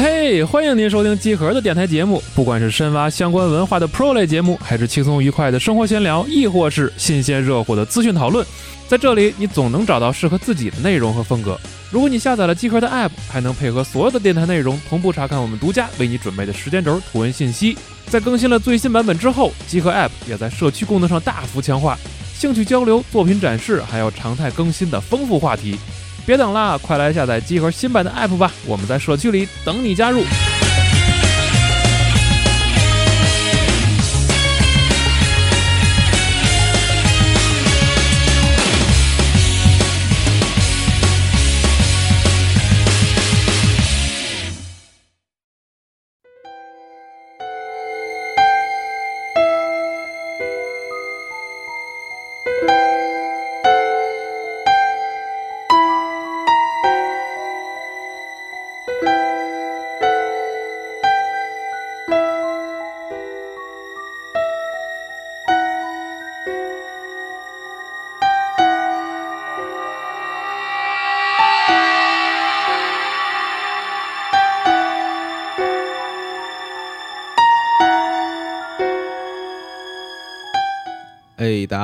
嘿，欢迎您收听集合的电台节目。不管是深挖相关文化的 Pro 类节目，还是轻松愉快的生活闲聊，亦或是新鲜热乎的资讯讨论，在这里你总能找到适合自己的内容和风格。如果你下载了集合的 App，还能配合所有的电台内容同步查看我们独家为你准备的时间轴图文信息。在更新了最新版本之后，集合 App 也在社区功能上大幅强化，兴趣交流、作品展示，还有常态更新的丰富话题。别等了，快来下载集合新版的 App 吧！我们在社区里等你加入。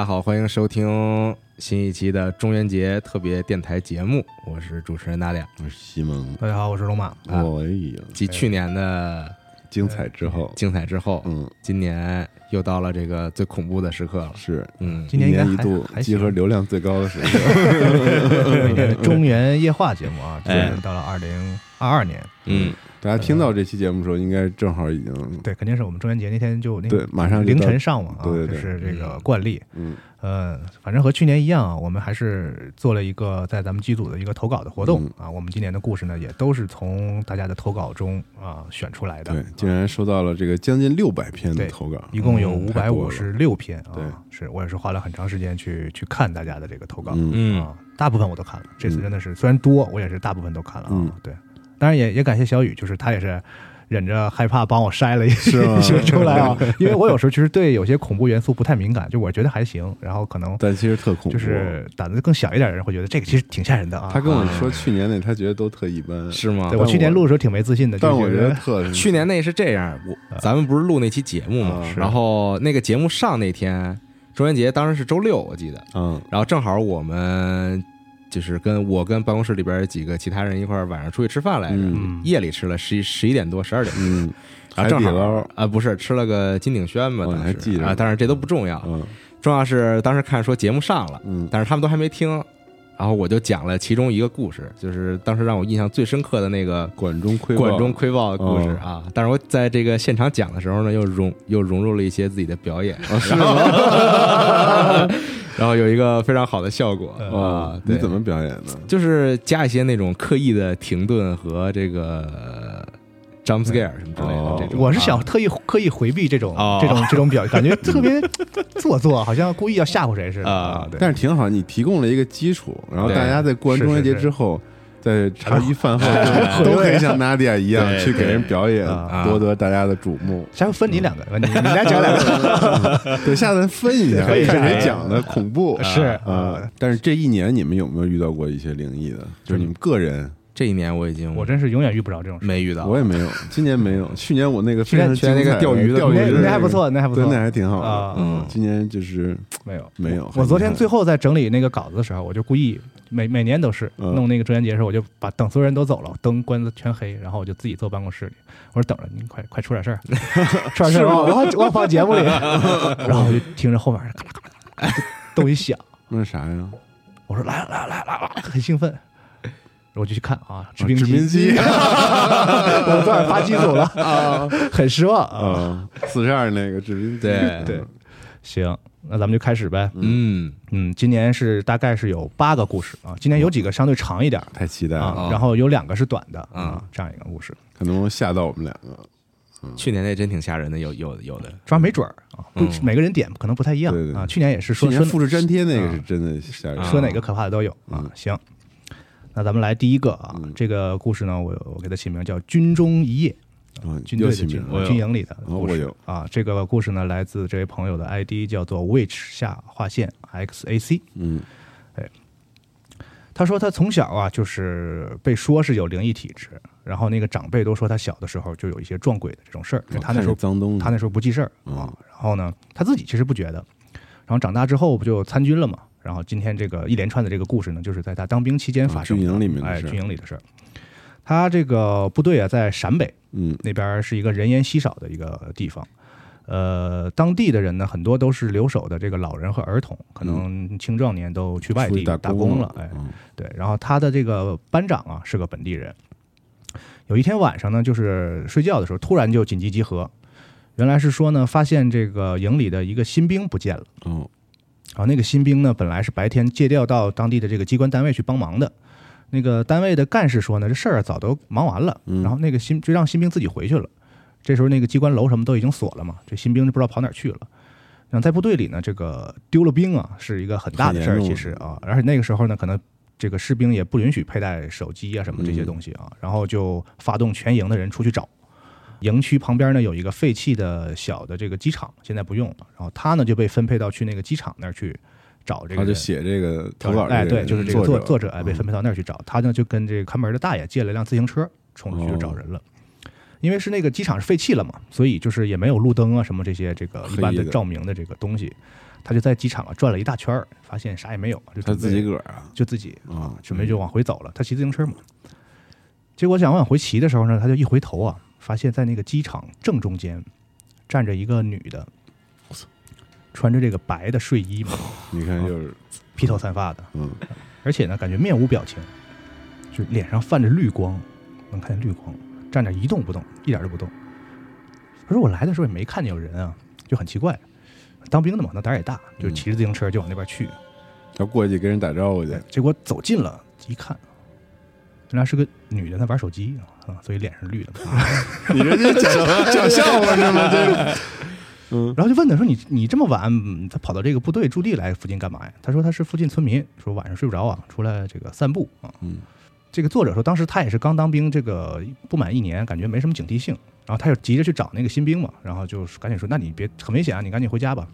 家好，欢迎收听新一期的中元节特别电台节目，我是主持人大亮。我是西蒙。大家好，我是龙马。啊哎呀，继去年的精彩之后，精彩之后，嗯，今年又到了这个最恐怖的时刻了。是。嗯，今年应该还一度集合流量最高的时刻。每年的中原夜话节目啊，今哎年到了二零二二年，嗯，大家听到这期节目的时候，应该正好已经对，肯定是我们中元节那天就那对马上凌晨上嘛啊，对对对。这是这个惯例。嗯呃，反正和去年一样啊，我们还是做了一个在咱们机组的一个投稿的活动嗯啊。我们今年的故事呢，也都是从大家的投稿中啊选出来的。对，竟然收到了这个将近六百篇的投稿，一共有嗯五百五十六篇啊，对是我也是花了很长时间去去看大家的这个投稿，嗯大部分我都看了。这次嗯真的是虽然多，我也是大部分都看了啊。嗯对，当然也也感谢小雨，就是他也是忍着害怕帮我筛了一些 出来啊，因为我有时候其实对有些恐怖元素不太敏感，就我觉得还行，然后可能但其实特恐怖。就是胆子更小一点的人会觉得这个其实挺吓人的啊。他跟我啊说去年那他觉得都特一般，是吗？对？我去年录的时候挺没自信的，但我觉得特去年那是这样，我咱们不是录那期节目嘛啊，然后那个节目上那天，中元节当时是周六，我记得，嗯。然后正好我们就是跟我跟办公室里边几个其他人一块儿晚上出去吃饭来着，嗯。夜里吃了十一十一点多十二点，嗯，海然后正好啊不是吃了个金鼎轩嘛，当时还记着啊，但是这都不重要，嗯。重要是当时看说节目上了，嗯。但是他们都还没听，然后我就讲了其中一个故事，就是当时让我印象最深刻的那个管中窥豹管中窥豹的故事哦啊。但是我在这个现场讲的时候呢，又融又融入了一些自己的表演，啊是吗？然后有一个非常好的效果啊啊，。你怎么表演的？就是加一些那种刻意的停顿和这个呃 jump scare 什么之类的哦这种。我是想啊特意刻意回避这种哦这种 这种表，感觉特别做作，好像故意要吓唬谁似的啊对，但是挺好，你提供了一个基础，然后大家在过完中元节是是之后，在茶余饭后 都可以像娜迪亚一样去给人表演，啊夺得大家的瞩目。下回分你两个，你你俩讲两个，对，下次分一下，看谁讲的恐怖是啊。但是这一年你们有没有遇到过一些灵异的？就是你们个人，这一年我已经我真是永远遇不着这种事。没遇到，我也没有，今年没有，去年我那个非常去年那个钓鱼的钓鱼那的那还不错，那还不对，错那还挺好的。啊。嗯今年就是没有没有。我昨天最后在整理那个稿子的时候，我就故意每每年都是嗯弄那个中元节的时候，我就把等所有人都走了，灯关的全黑，然后我就自己坐办公室里，我说等着您快快出点事儿，出点事儿，我我我放节目里，然后我就听着后面咔啦咔啦咔啦都一响，那是啥呀？我说来了来了来了来了，很兴奋。我就去看啊，制啊冰制冰机。我昨晚发机组了。啊 很失望。啊。啊，四十二那个制冰机，对。对。行，那咱们就开始呗。嗯。嗯，今年是大概是有八个故事啊，今年有几个相对长一点儿。太期待啊了，哦，然后有两个是短的嗯啊，这样一个故事，可能吓到我们两个。去年那真挺吓人的，有有有的，抓没准儿啊，不嗯。每个人点可能不太一样对对啊。去年也是说说复制粘贴那个啊。是真的吓人，说哪个可怕的都有啊嗯。行，那咱们来第一个啊嗯，这个故事呢，我我给它起名叫《军中一夜》。啊，军队的军名，了军营里的故事啊。这个故事呢，来自这位朋友的 ID 叫做 which 下划线 xac。嗯他说他从小啊就是被说是有灵异体质，然后那个长辈都说他小的时候就有一些撞鬼的这种事儿，他那时候脏东西，他那时候不记事儿嗯啊，然后呢他自己其实不觉得，然后长大之后不就参军了嘛，然后今天这个一连串的这个故事呢，就是在他当兵期间发生的，啊军营里面的哎军营里的事儿。他这个部队啊在陕北嗯那边是一个人烟稀少的一个地方。呃，当地的人呢，很多都是留守的这个老人和儿童，可能青壮年都去外地打工了，哎，嗯对，然后他的这个班长啊是个本地人。有一天晚上呢，就是睡觉的时候，突然就紧急集合。原来是说呢，发现这个营里的一个新兵不见了。哦然后那个新兵呢，本来是白天借调到当地的这个机关单位去帮忙的。那个单位的干事说呢，这事儿早都忙完了，嗯然后那个新就让新兵自己回去了。这时候那个机关楼什么都已经锁了嘛，这新兵就不知道跑哪儿去了。然后在部队里呢，这个丢了兵啊，是一个很大的事儿，其实啊，而且那个时候呢，可能这个士兵也不允许佩戴手机啊什么这些东西啊，然后就发动全营的人出去找。营区旁边呢有一个废弃的小的这个机场，现在不用了。然后他呢就被分配到去那个机场那儿去找这个。他就写这个投稿，哎，对，就是这个作作者哎，嗯被分配到那儿去找。他呢就跟这个看门的大爷借了辆自行车，冲出去就找人了。因为是那个机场是废弃了嘛，所以就是也没有路灯啊什么这些这个一般的照明的这个东西。他就在机场啊转了一大圈儿，发现啥也没有，就他自己个儿啊就自己啊，准备就往回走了。他骑自行车嘛，结果想往回骑的时候呢，他就一回头啊，发现在那个机场正中间站着一个女的，穿着这个白的睡衣嘛，你看就是披头散发的，嗯而且呢，感觉面无表情，就脸上泛着绿光，能看见绿光，站着一动不动，一点都不动。他说我来的时候也没看见有人啊，就很奇怪。当兵的嘛，那胆儿也大，就骑着自行车就往那边去。要过去跟人打招呼去哎，结果走近了，一看，原来是个女的在玩手机啊，所以脸是绿的。你这这讲讲笑话是吗？这个 嗯然后就问他说：“你你这么晚，嗯他跑到这个部队驻地来附近干嘛呀？”他说：“他是附近村民，说晚上睡不着啊，出来这个散步啊。”嗯这个作者说，当时他也是刚当兵，这个不满一年，感觉没什么警惕性，然后他就急着去找那个新兵嘛，然后就赶紧说：“那你别很危险啊，你赶紧回家吧。”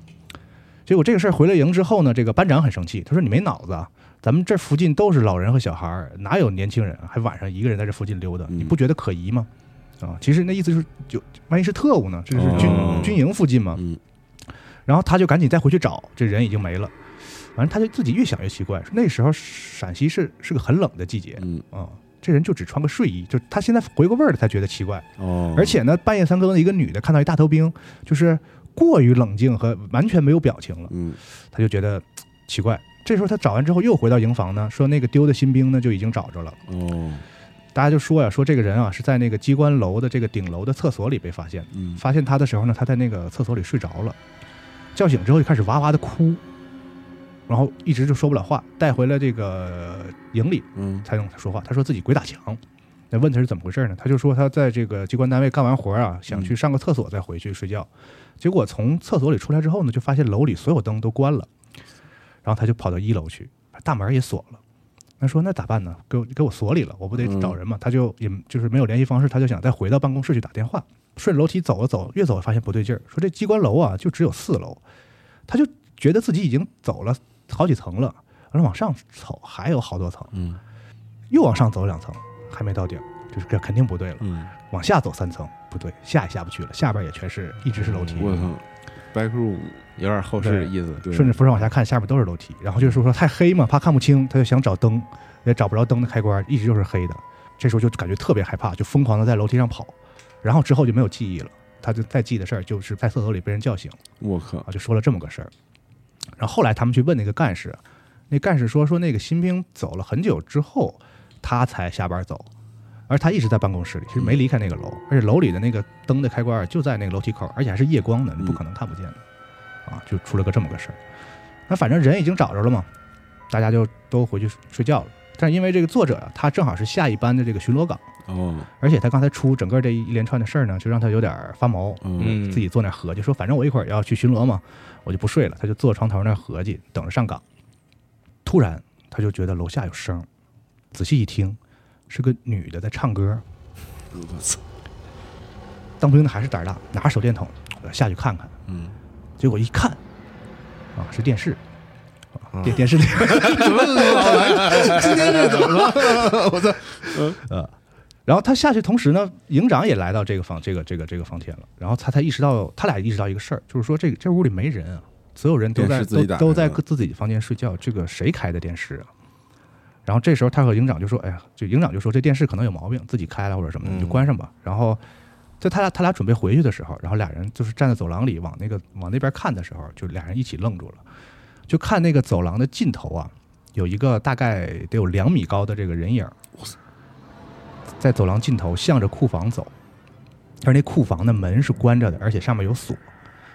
结果这个事儿回了营之后呢，这个班长很生气，他说：“你没脑子啊！咱们这附近都是老人和小孩儿，哪有年轻人啊？还晚上一个人在这附近溜达，嗯你不觉得可疑吗？”啊，其实那意思就是，就万一是特务呢？这是军、哦军营附近嘛。嗯然后他就赶紧再回去找，这人已经没了。反正他就自己越想越奇怪，说那时候陕西是是个很冷的季节嗯啊、这人就只穿个睡衣，就他现在回过味儿了才觉得奇怪。哦，而且呢，半夜三更的一个女的看到一大头兵，就是过于冷静和完全没有表情了，嗯他就觉得奇怪。这时候他找完之后又回到营房呢，说那个丢的新兵呢就已经找着了。哦大家就说呀，说这个人啊是在那个机关楼的这个顶楼的厕所里被发现的。嗯发现他的时候呢，他在那个厕所里睡着了，叫醒之后就开始哇哇的哭，然后一直就说不了话，带回了这个营里嗯才能说话。他说自己鬼打墙，那问他是怎么回事呢？他就说他在这个机关单位干完活啊，想去上个厕所再回去睡觉，结果从厕所里出来之后呢，就发现楼里所有灯都关了，然后他就跑到一楼去，把大门也锁了。他说：“那咋办呢？给我给我锁里了，我不得找人嘛？”他就也就是没有联系方式，他就想再回到办公室去打电话。顺着楼梯走了走，越走发现不对劲儿，说这机关楼啊就只有四楼，他就觉得自己已经走了好几层了，然后往上走还有好多层，嗯又往上走两层还没到顶，就是这肯定不对了。嗯，往下走三层不对，下也下不去了，下边也全是一直是楼梯。我操，back room，有点后世的意思。对，顺着扶手往下看，下面都是楼梯。然后就是说太黑嘛，怕看不清，他就想找灯，也找不着灯的开关，一直就是黑的。这时候就感觉特别害怕，就疯狂的在楼梯上跑。然后之后就没有记忆了，他就再记的事儿就是在厕所里被人叫醒我靠啊，，就说了这么个事儿。然后后来他们去问那个干事，那干事说说那个新兵走了很久之后，他才下班走，而他一直在办公室里，其实没离开那个楼，而且楼里的那个灯的开关就在那个楼梯口，而且还是夜光的，你不可能看不见的，啊，就出了个这么个事儿。那反正人已经找着了嘛，大家就都回去睡觉了。但是因为这个作者啊，他正好是下一班的这个巡逻岗，哦，而且他刚才出整个这一连串的事儿呢，就让他有点发毛，嗯嗯，自己坐那儿合计，说反正我一会儿要去巡逻嘛，我就不睡了，他就坐床头那儿合计，等着上岗。突然他就觉得楼下有声，仔细一听，是个女的在唱歌。我操，当兵的还是胆儿大，拿着手电筒要下去看看。嗯结果一看，啊，是电视，电电视里，怎么老来？今天这怎么了？我操！呃，然后他下去，同时呢，营长也来到这个房这个这个这个房间了，然后他才意识到，他俩意识到一个事儿，就是说这个这屋里没人啊，所有人都在都都在自己房间睡觉，这个谁开的电视啊？然后这时候他和营长就说：“哎呀，就营长就说这电视可能有毛病，自己开了或者什么的，你就嗯关上吧。然后在他俩他俩准备回去的时候，然后俩人就是站在走廊里往那个往那边看的时候，就俩人一起愣住了，就看那个走廊的尽头啊，有一个大概得有两米高的这个人影，在走廊尽头向着库房走，而那库房的门是关着的，而且上面有锁，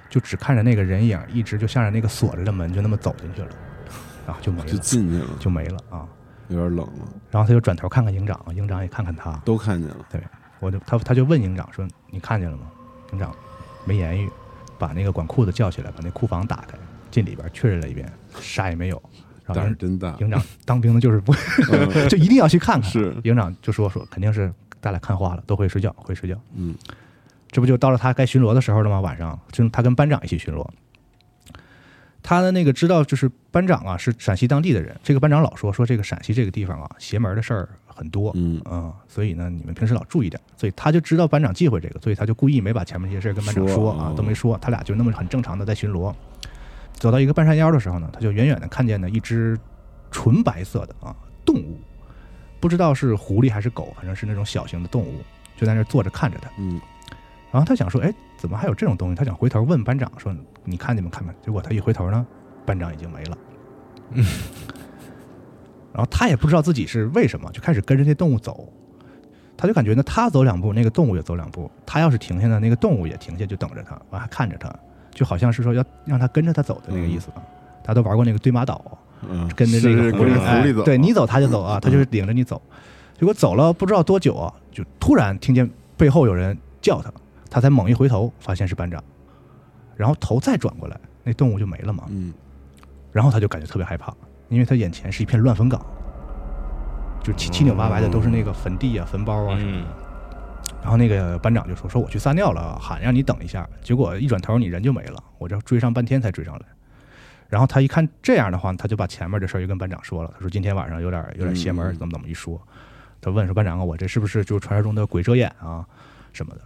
就只看着那个人影一直就向着那个锁着的门就那么走进去了，啊，就没就，进去了，就没了啊。有点冷了，然后他就转头看看营长，营长也看看他，都看见了。对我就他他就问营长说：“你看见了吗？”营长没言语，把那个管库的叫起来，把那库房打开，进里边确认了一遍，啥也没有。然后营胆儿真大，营长当兵的就是不嗯 就一定要去看看。是营长就说说肯定是咱俩看花了，都回睡觉，回睡觉。嗯这不就到了他该巡逻的时候了吗？晚上，就他跟班长一起巡逻。他的那个知道，就是班长啊是陕西当地的人。这个班长老说说这个陕西这个地方啊，邪门的事儿很多，嗯啊、所以呢，你们平时老注意点。所以他就知道班长忌讳这个，所以他就故意没把前面这些事儿跟班长说说啊哦，都没说。他俩就那么很正常的在巡逻。走到一个半山腰的时候呢，他就远远的看见了一只纯白色的啊动物，不知道是狐狸还是狗，反正是那种小型的动物，就在那儿坐着看着他。嗯然后他想说，哎，怎么还有这种东西？他想回头问班长说，你看见没看没？结果他一回头呢，班长已经没了。嗯然后他也不知道自己是为什么，就开始跟着那动物走。他就感觉呢，他走两步，那个动物也走两步。他要是停下呢，那个动物也停下，就等着他，完还看着他，就好像是说要让他跟着他走的那个意思。大家都玩过那个对马岛，嗯，跟着这个狐狸，哎狐狸走，对你走他就走啊，他就是领着你走。结果走了不知道多久啊，就突然听见背后有人叫他，他才猛一回头，发现是班长，然后头再转过来，那动物就没了嘛。嗯然后他就感觉特别害怕，因为他眼前是一片乱坟岗，就七七扭八歪的都是那个坟地啊、坟包啊什么的。嗯然后那个班长就说：“说我去撒尿了，喊让你等一下。”结果一转头你人就没了，我这追上半天才追上来。然后他一看这样的话，他就把前面的事儿就跟班长说了。他说：“今天晚上有点有点邪门，嗯怎么怎么一说。”他问说：“班长啊，我这是不是就是传说中的鬼遮眼啊什么的？”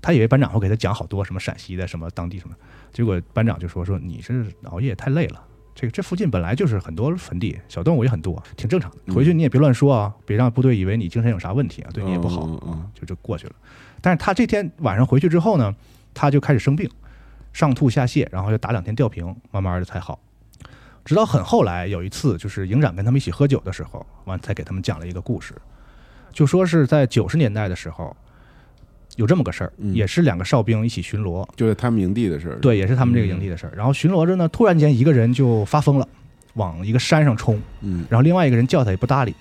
他以为班长会给他讲好多什么陕西的什么当地什么，结果班长就说：“说你是熬夜太累了。”这个这附近本来就是很多坟地，小动物也很多，挺正常的。回去你也别乱说啊，别让部队以为你精神有啥问题啊，对你也不好就就过去了。但是他这天晚上回去之后呢，他就开始生病，上吐下泻，然后又打两天吊瓶，慢慢的才好。直到很后来有一次，就是营长跟他们一起喝酒的时候，完才给他们讲了一个故事，就说是在九十年代的时候，有这么个事儿，嗯也是两个哨兵一起巡逻，就是他们营地的事儿。对，也是他们这个营地的事儿。然后巡逻着呢，突然间一个人就发疯了，往一个山上冲，嗯然后另外一个人叫他也不搭理，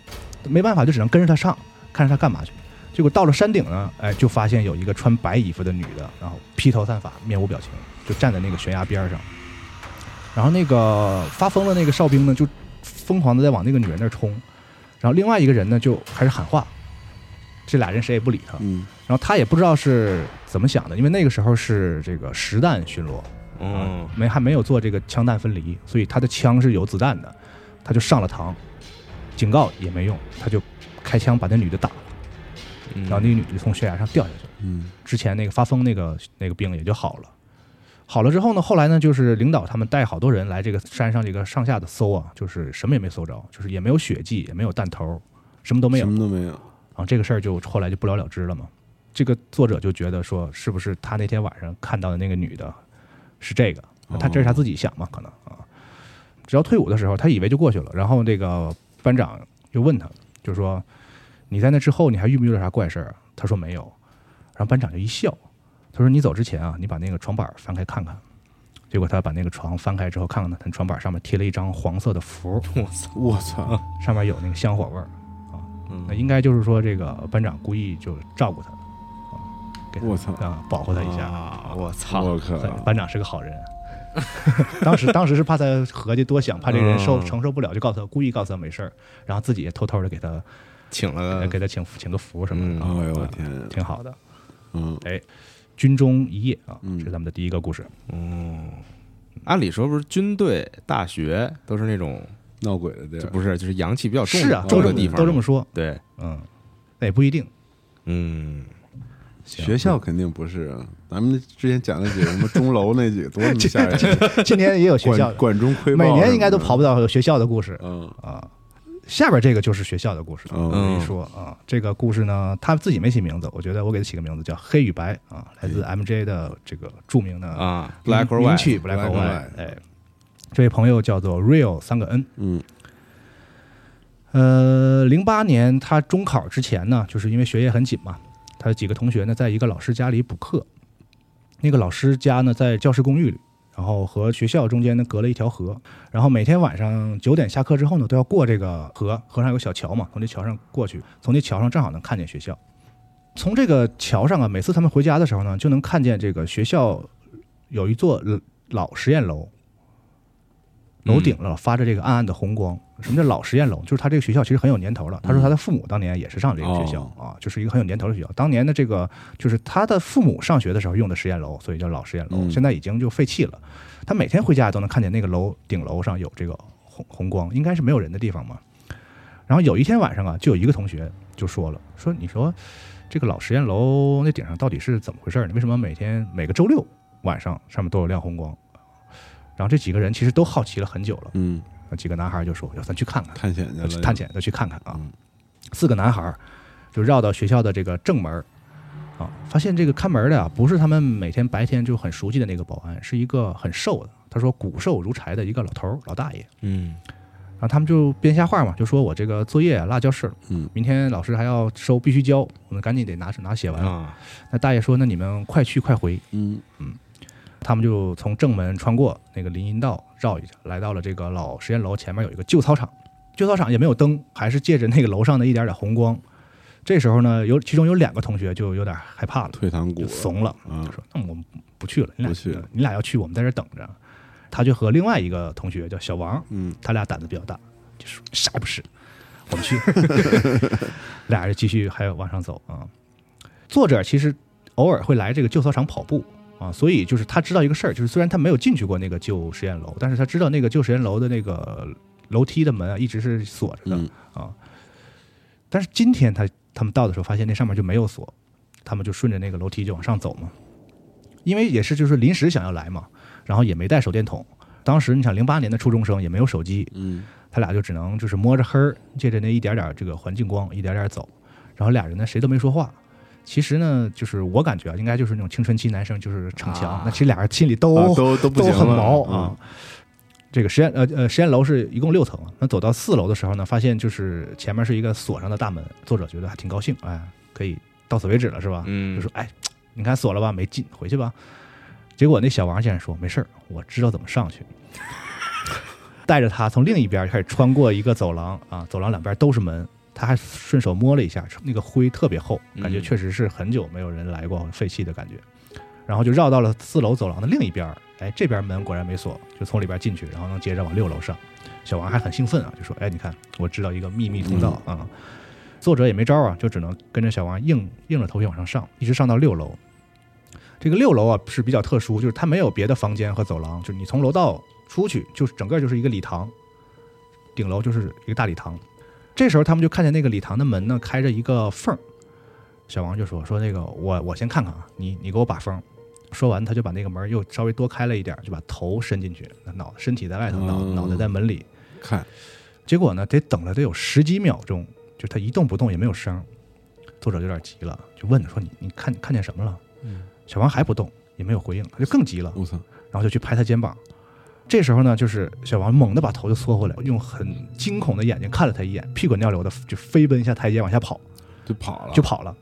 没办法就只能跟着他上，看着他干嘛去。结果到了山顶呢，哎，就发现有一个穿白衣服的女的，然后披头散发，面无表情，就站在那个悬崖边上。然后那个发疯的那个哨兵呢，就疯狂的在往那个女人那儿冲，然后另外一个人呢就开始喊话，这俩人谁也不理他。嗯然后他也不知道是怎么想的，因为那个时候是这个实弹巡逻，嗯啊，没还没有做这个枪弹分离，所以他的枪是有子弹的，他就上了膛，警告也没用，他就开枪把那女的打了，嗯，然后那个女的就从悬崖上掉下去了。嗯之前那个发疯那个那个病也就好了。好了之后呢，后来呢，就是领导他们带好多人来这个山上这个上下的搜啊，就是什么也没搜着，就是也没有血迹，也没有弹头，什么都没有什。么都没有。然后这个事儿就后来就不了了之了嘛。这个作者就觉得说，是不是他那天晚上看到的那个女的是这个？他这是他自己想嘛，可能啊。直到退伍的时候，他以为就过去了。然后这个班长又问他，就说：“你在那之后，你还遇没遇到啥怪事儿啊？”他说没有。然后班长就一笑，他说：“你走之前啊，你把那个床板翻开看看。”结果他把那个床翻开之后，看看他床板上面贴了一张黄色的符，我操，我操！上面有那个香火味儿。那嗯应该就是说，这个班长故意就照顾他，啊，给我操啊，保护他一下。啊，我操，我靠！班长是个好人。当时当时是怕他合计多想，怕这人受嗯承受不了，就告诉他故意告诉他没事儿，然后自己也偷偷的给他请了给他请请个福什么的，哎呦我啊天！挺好的。嗯哎军中一夜啊，这是咱们的第一个故事。嗯，按理说不是军队、大学都是那种，闹鬼的地不是就是阳气比较重是啊，重都这么的地方都这么说，对，嗯，那也不一定。嗯，行学校肯定不是啊。咱们之前讲那几个什么钟楼那几个多他妈吓人，今年也有学校管，管中窥豹每年应该都跑不到有学校的故事。嗯。啊。下边这个就是学校的故事，嗯。我跟你说啊，这个故事呢，他自己没起名字，我觉得我给他起个名字叫《黑与白》啊，来自 MJ 的这个著名的啊，Black or 名 White，曲 Black or。White 哎，这位朋友叫做 Real 三个 N。嗯。呃，零八年他中考之前呢，就是因为学业很紧嘛，他几个同学呢在一个老师家里补课，那个老师家呢在教师公寓里，然后和学校中间呢隔了一条河，然后每天晚上九点下课之后呢都要过这个河，河上有个小桥嘛，从这桥上过去，从这桥上正好能看见学校。从这个桥上啊，每次他们回家的时候呢，就能看见这个学校有一座老实验楼，楼顶了发着这个暗暗的红光。什么叫老实验楼？就是他这个学校其实很有年头了。他说他的父母当年也是上这个学校、啊，就是一个很有年头的学校。当年的这个就是他的父母上学的时候用的实验楼，所以叫老实验楼。嗯现在已经就废弃了。他每天回家都能看见那个楼顶楼上有这个红红光，应该是没有人的地方嘛。然后有一天晚上啊，就有一个同学就说了，说你说这个老实验楼那顶上到底是怎么回事呢？为什么每天每个周六晚上上面都有亮红光？然后这几个人其实都好奇了很久了。嗯，那几个男孩就说：“要咱去看看，探险去探险，要去看看啊！”嗯。四个男孩就绕到学校的这个正门啊，发现这个看门的啊，不是他们每天白天就很熟悉的那个保安，是一个很瘦的，他说骨瘦如柴的一个老头儿老大爷。嗯。然后他们就编瞎话嘛，就说我这个作业啊落教室了，嗯。明天老师还要收，必须交，我们赶紧得拿拿写完。啊，那大爷说：“那你们快去快回。”嗯。嗯他们就从正门穿过那个林荫道，绕一下，来到了这个老实验楼前面有一个旧操场，旧操场也没有灯，还是借着那个楼上的一点点红光。这时候呢，有其中有两个同学就有点害怕了，退堂鼓就怂了，啊就说：“那我们不去了，你俩不去你俩要去，我们在这等着。”他就和另外一个同学叫小王，嗯他俩胆子比较大，就说啥也不是，我们去。俩人继续还要往上走啊。作者其实偶尔会来这个旧操场跑步啊，所以就是他知道一个事儿，就是虽然他没有进去过那个旧实验楼，但是他知道那个旧实验楼的那个楼梯的门啊一直是锁着的嗯啊。但是今天他他们到的时候，发现那上面就没有锁，他们就顺着那个楼梯就往上走嘛。因为也是就是临时想要来嘛，然后也没带手电筒。当时你想零八年的初中生也没有手机，嗯他俩就只能就是摸着黑儿，借着那一点点这个环境光，一点点走。然后俩人呢谁都没说话。其实呢，就是我感觉啊，应该就是那种青春期男生就是逞强。啊那其实俩人心里都、啊都都不都很毛啊嗯。这个实验呃呃实验楼是一共六层，那走到四楼的时候呢，发现就是前面是一个锁上的大门。作者觉得还挺高兴，哎，可以到此为止了是吧？嗯，就说哎，你看锁了吧，没进，回去吧。结果那小王先生说没事儿，我知道怎么上去。带着他从另一边开始穿过一个走廊啊，走廊两边都是门，他还顺手摸了一下，那个灰特别厚，感觉嗯确实是很久没有人来过，废弃的感觉。然后就绕到了四楼走廊的另一边，哎，这边门果然没锁，就从里边进去，然后能接着往六楼上。小王还很兴奋啊，就说：“哎，你看，我知道一个秘密通道啊。”作者也没招啊，就只能跟着小王硬硬着头皮往上上，一直上到六楼。这个六楼啊是比较特殊，就是它没有别的房间和走廊，就是你从楼道出去，就是整个就是一个礼堂，顶楼就是一个大礼堂。这时候他们就看见那个礼堂的门呢开着一个缝儿，小王就说说那个我我先看看啊，你你给我把风。说完他就把那个门又稍微多开了一点儿，就把头伸进去，脑身体在外头，脑嗯脑袋在门里。看结果呢，得等了得有十几秒钟，就他一动不动也没有声儿。作者有点急了，就问他说：“你你看看见什么了？”嗯小王还不动，也没有回应，他就更急了，然后就去拍他肩膀。这时候呢，就是小王猛地把头就缩回来，用很惊恐的眼睛看了他一眼，屁滚尿流的就飞奔下台阶往下跑，就跑了，就跑了。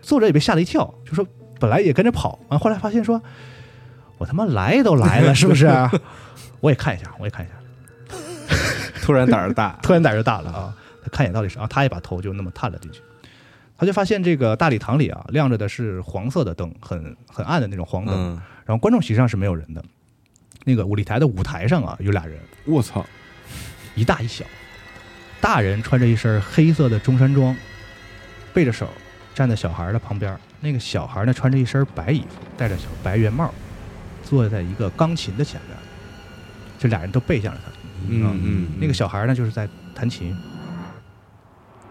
作者也被吓了一跳，就说本来也跟着跑，完后来发现说，我他妈来都来了，是不是？我也看一下，我也看一下。突然胆儿大，突然胆儿就大了啊！他看一眼到底是啊，他也把头就那么探了进去，他就发现这个大礼堂里啊亮着的是黄色的灯，很很暗的那种黄灯，嗯然后观众席上是没有人的。那个五里台的舞台上啊有俩人，我操，一大一小，大人穿着一身黑色的中山装，背着手站在小孩的旁边，那个小孩呢穿着一身白衣服，戴着小白圆帽，坐在一个钢琴的前面。这俩人都背向着他。嗯嗯，那个小孩呢，就是在弹琴，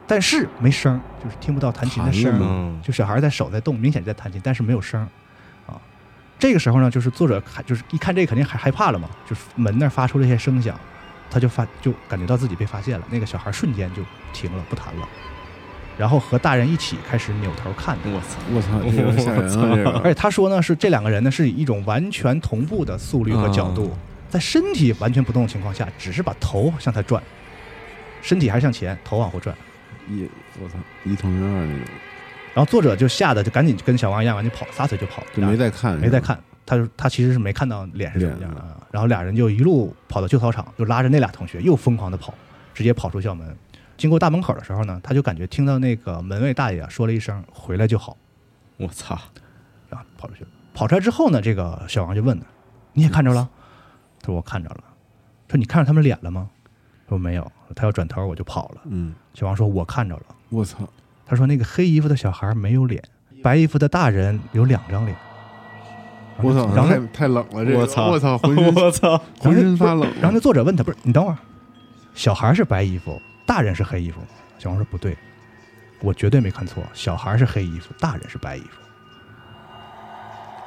但是没声，就是听不到弹琴的声儿。弹了吗嗯就小孩在手在动，明显在弹琴，但是没有声。这个时候呢，就是作者看，就是一看这个肯定害害怕了嘛，就是门那儿发出了一些声响，他就发就感觉到自己被发现了，那个小孩瞬间就停了，不弹了，然后和大人一起开始扭头看。我操，我操，这个吓人啊！这而且他说呢，是这两个人呢是以一种完全同步的速率和角度，在身体完全不动的情况下，只是把头向他转，身体还是向前，头往后转。一我操一同人二那种，然后作者就吓得就赶紧跟小王一样，赶紧跑，撒腿就跑，就没再看，没再。看。他就他其实是没看到脸是什么样的啊。然后俩人就一路跑到旧操场，就拉着那俩同学又疯狂的跑，直接跑出校门。经过大门口的时候呢，他就感觉听到那个门卫大爷啊说了一声“回来就好我操，”，然后跑出去了。跑出来之后呢，这个小王就问他：“你也看着了？”他说：“我看着了。”说：“你看着他们脸了吗？”说：“没有。”他要转头我就跑了。嗯，小王说：“我看着了。我操，”他说：“那个黑衣服的小孩没有脸，白衣服的大人有两张脸。”我操，然后太太冷了，这个我操我操，浑身 我操，浑身发冷。然后那作者问他：“不是你等会儿，小孩是白衣服，大人是黑衣服？”小王说：“不对，我绝对没看错，小孩是黑衣服，大人是白衣服。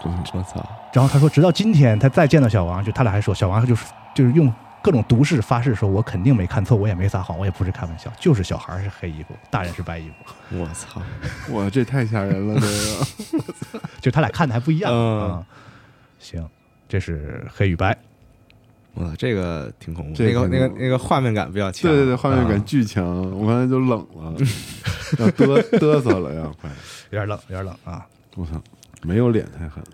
我操，”然后他说：“直到今天，他再见到小王，就他俩还说，小王就是就是用各种毒誓发誓说，我肯定没看错，我也没撒谎，我也不是开玩笑，就是小孩是黑衣服，大人是白衣服，我操，我，这太吓人了，这个。就他俩看的还不一样。嗯。啊。行，这是黑与白。哇，这个挺恐怖，这那个那个那个画面感比较强，对对对，画面啊。感巨强，我刚才就冷了，要嘚嘚瑟了，要快，有点冷，有点冷啊。我操，没有脸太狠。了，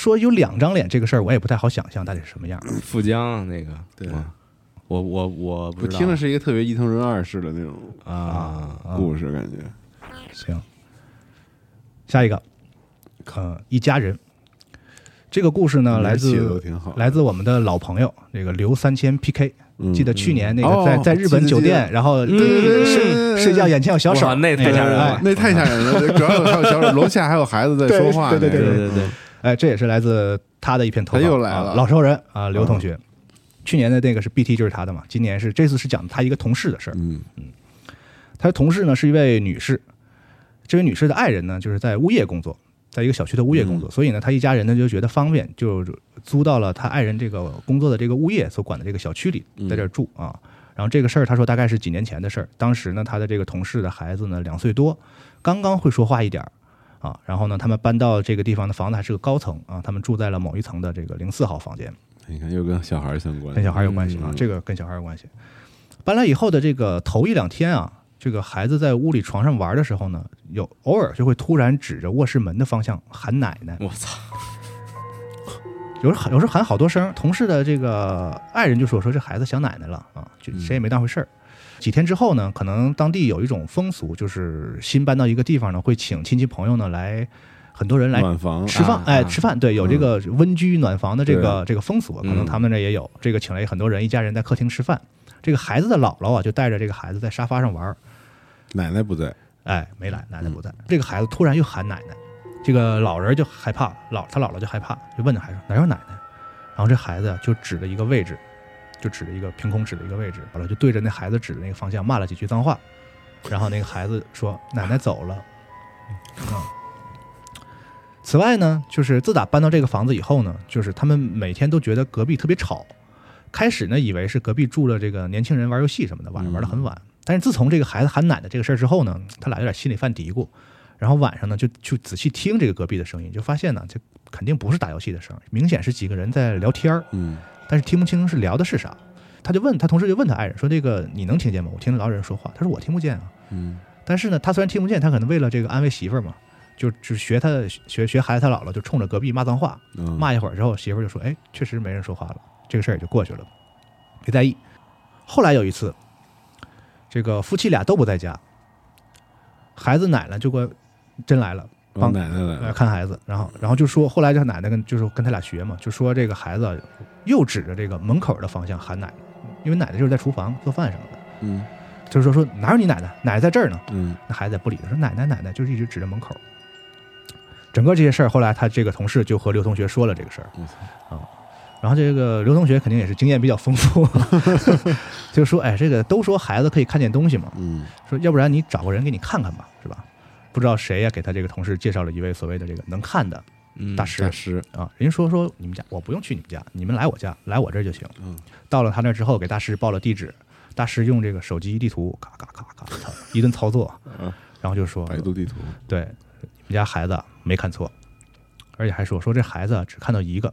说有两张脸这个事儿，我也不太好想象到底是什么样。富江那个，对。哇。我我我不我听的是一个特别伊藤润二式的那种啊，啊故事，感觉。行，下一个，呃，一家人。这个故事呢，来自挺好，来自我们的老朋友这个刘三千 PK。嗯记得去年那哦个在在日本酒店，然后睡对睡觉眼前有小手，那太吓人了。哎那太吓人了，主要还有小手楼下还有孩子在说话对对。对对对，哎，这也是来自他的一篇投稿，他又来了啊老熟人啊，刘同学。去年的那个是 BT 就是他的嘛，今年是这次是讲他一个同事的事儿。嗯他的同事呢是一位女士，这位女士的爱人呢就是在物业工作，在一个小区的物业工作，嗯所以呢他一家人呢就觉得方便，就租到了他爱人这个工作的这个物业所管的这个小区里，嗯在这儿住啊。然后这个事儿他说大概是几年前的事儿，当时呢他的这个同事的孩子呢两岁多，刚刚会说话一点儿。啊，然后呢，他们搬到这个地方的房子还是个高层啊，他们住在了某一层的这个零四号房间。你看又跟小孩相关，跟小孩有关系啊，嗯这个跟小孩有关系。搬来以后的这个头一两天啊，这个孩子在屋里床上玩的时候呢，有偶尔就会突然指着卧室门的方向喊奶奶，我操，有时喊有时候喊好多声。同事的这个爱人就说说这孩子想奶奶了啊，就谁也没当回事儿。几天之后呢，可能当地有一种风俗，就是新搬到一个地方呢，会请亲戚朋友呢来，很多人来暖房吃饭啊，哎，啊吃饭，对，有这个温居暖房的这个这个风俗，可嗯能他们那也有。这个请来很多人，一家人在客厅吃饭。这个孩子的姥姥啊，就带着这个孩子在沙发上玩，奶奶不在，哎，没来，奶奶不在。这个孩子突然又喊奶奶，这个老人就害怕，老他姥姥就害怕，就问这孩子哪有奶奶？然后这孩子啊就指着一个位置，就指了一个凭空指了一个位置，完了就对着那孩子指的那个方向骂了几句脏话，然后那个孩子说奶奶走了。嗯。此外呢，就是自打搬到这个房子以后呢，就是他们每天都觉得隔壁特别吵。开始呢，以为是隔壁住了这个年轻人玩游戏什么的，晚上玩的很晚。但是自从这个孩子喊奶奶这个事儿之后呢，他俩有点心里犯嘀咕。然后晚上呢，就去仔细听这个隔壁的声音，就发现呢，这肯定不是打游戏的声儿，明显是几个人在聊天儿，嗯但是听不清是聊的是啥。他就问他同事就问他爱人说：“这个你能听见吗？我听着老有人说话。”他说：“我听不见啊。”嗯但是呢，他虽然听不见，他可能为了这个安慰媳妇儿嘛，就就学他学学孩子他姥姥，就冲着隔壁骂脏话，嗯骂一会儿之后，媳妇儿就说：“哎，确实没人说话了，这个事儿也就过去了，别在意。”后来有一次，这个夫妻俩都不在家，孩子奶奶就过真来了，我帮奶奶来，看孩子，然后然后就说，后来这奶奶跟就是跟他俩学嘛，就说这个孩子又指着这个门口的方向喊奶奶，因为奶奶就是在厨房做饭什么的，嗯就是说说哪有你奶奶，奶奶在这儿呢。嗯那孩子也不理他，说奶奶奶奶，就是一直指着门口。整个这些事儿，后来他这个同事就和刘同学说了这个事儿，我操然后这个刘同学肯定也是经验比较丰富，就说：“哎，这个都说孩子可以看见东西嘛，嗯说要不然你找个人给你看看吧，是吧？”不知道谁呀、给他这个同事介绍了一位所谓的这个能看的嗯大师大师，啊，人家说说你们家，我不用去你们家，你们来我家，来我这儿就行。嗯。到了他那儿之后，给大师报了地址，大师用这个手机地图咔咔咔咔操一顿操作，嗯。然后就说百度地图，对，你们家孩子没看错，而且还说说这孩子只看到一个，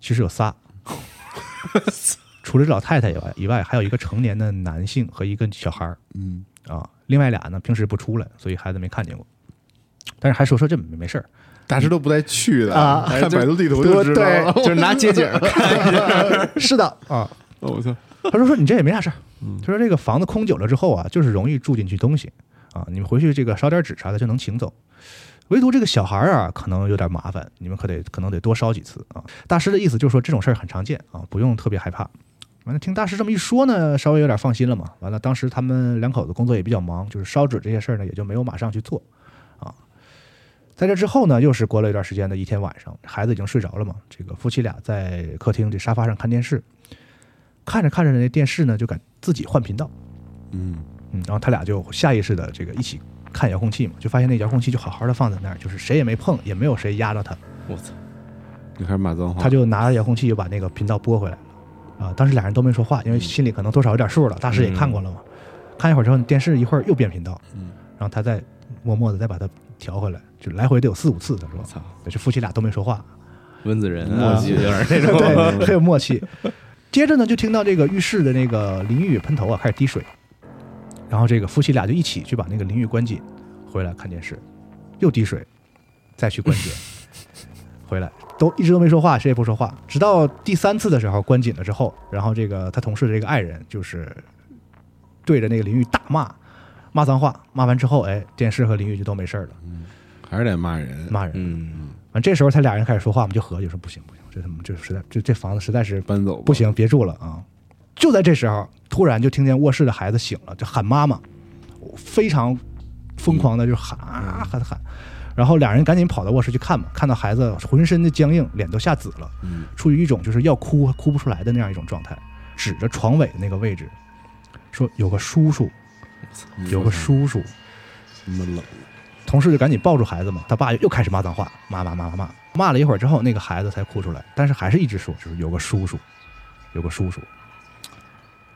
其实有仨，除了这老太太以外，以外还有一个成年的男性和一个小孩儿。嗯啊，另外俩呢平时不出来，所以孩子没看见过。但是还说说这没没事儿，大师都不带去的啊看 百度地图就知道了。就是拿街景儿 看，是的啊。哦我操，他说说你这也没啥事儿嗯，他说这个房子空久了之后啊，就是容易住进去东西啊，你们回去这个烧点纸啥的就能请走。唯独这个小孩儿啊，可能有点麻烦，你们可得可能得多烧几次啊。大师的意思就是说这种事儿很常见啊，不用特别害怕。完了，听大师这么一说呢，稍微有点放心了嘛。完了，当时他们两口子工作也比较忙，就是烧纸这些事儿呢，也就没有马上去做啊。在这之后呢，又是过了一段时间的一天晚上，孩子已经睡着了嘛。这个夫妻俩在客厅这沙发上看电视，看着看着那电视呢，就敢自己换频道，嗯嗯，然后他俩就下意识的这个一起看遥控器嘛，就发现那遥控器就好好的放在那儿，就是谁也没碰，也没有谁压着他，我操，你开始骂脏话，他就拿着遥控器就把那个频道拨回来了。啊，当时俩人都没说话，因为心里可能多少有点数了。大师也看过了嘛，看一会儿之后，电视一会儿又变频道，嗯然后他再默默的再把它调回来，就来回得有四五次。他说我，操，这夫妻俩都没说话，温子仁默啊，有点那 种，对，很有默契。接着呢，就听到这个浴室的那个淋浴喷头啊开始滴水，然后这个夫妻俩就一起去把那个淋浴关紧，回来看电视，又滴水，再去关紧，回来。都一直都没说话，谁也不说话，直到第三次的时候关紧了之后，然后这个他同事的这个爱人就是对着那个淋浴大骂，骂脏话，骂完之后，哎，电视和淋浴就都没事了。嗯，还是得骂人，骂人。嗯，完这时候他俩人开始说话，我们就合计说不行不行，这他妈这实在这这房子实在是搬走吧。不，行，别住了啊！就在这时候，突然就听见卧室的孩子醒了，就喊妈妈，非常疯狂的就喊啊喊喊，然后俩人赶紧跑到卧室去看嘛，看到孩子浑身的僵硬，脸都吓紫了，嗯。处于一种就是要哭哭不出来的那样一种状态，指着床尾的那个位置说有个叔叔，有个叔叔，冷，同事就赶紧抱住孩子嘛，他爸又开始骂脏话，骂骂骂骂骂，骂了一会儿之后，那个孩子才哭出来，但是还是一直说，就是有个叔叔，有个叔叔。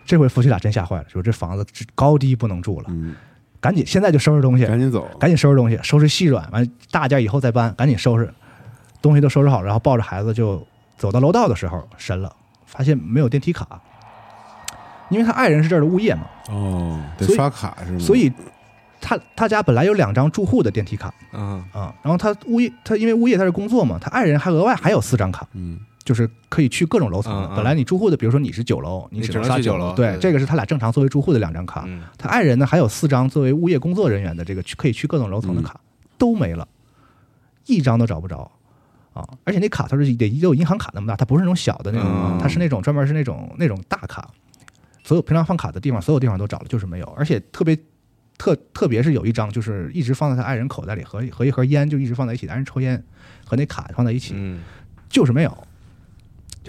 这回夫妻俩真吓坏了，说这房子高低不能住了，嗯，赶紧现在就收拾东西，赶紧走，赶紧收拾东西，收拾细软，完大件以后再搬，赶紧收拾，东西都收拾好，然后抱着孩子就走到楼道的时候，神了，发现没有电梯卡，因为他爱人是这儿的物业嘛，哦，得刷卡是吗？所以他他家本来有两张住户的电梯卡，啊，啊，然后他物业，他因为物业他是工作嘛，他爱人还额外还有四张卡，嗯就是可以去各种楼层的。嗯嗯本来你住户的，比如说你是九楼，你你只只能刷九楼对，这个是他俩正常作为住户的两张卡。嗯，他爱人呢还有四张作为物业工作人员的这个去可以去各种楼层的卡、都没了，一张都找不着啊！而且那卡它是得有银行卡那么大，它不是那种小的那种，它是那种专门是那种那种大卡，所有平常放卡的地方，所有地方都找了，就是没有，而且特别。特特别是有一张，就是一直放在他爱人口袋里，和和一盒烟就一直放在一起，爱人抽烟和那卡放在一起，嗯，就是没有。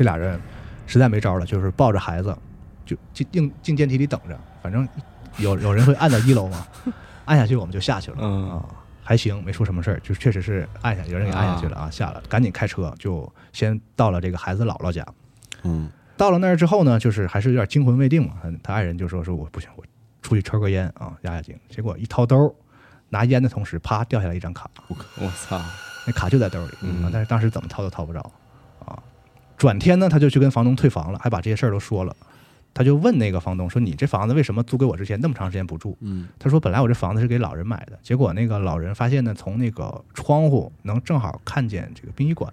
这俩人实在没招了，就是抱着孩子就进进进电梯里等着，反正有有人会按到一楼嘛，按下去我们就下去了、嗯。啊，还行，没出什么事儿，就确实是按下有人给按下去了啊，下了，赶紧开车就先到了这个孩子姥姥家。嗯。到了那儿之后呢，就是还是有点惊魂未定嘛，他他爱人就说说我不行，我出去抽根烟啊压压惊，结果一掏兜拿烟的同时，啪掉下来一张卡，我操，那卡就在兜里，但是当时怎么掏都掏不着，啊。转天呢，他就去跟房东退房了，还把这些事儿都说了。他就问那个房东说：“你这房子为什么租给我之前那么长时间不住嗯？”他说：“本来我这房子是给老人买的，结果那个老人发现呢，从那个窗户能正好看见这个殡仪馆，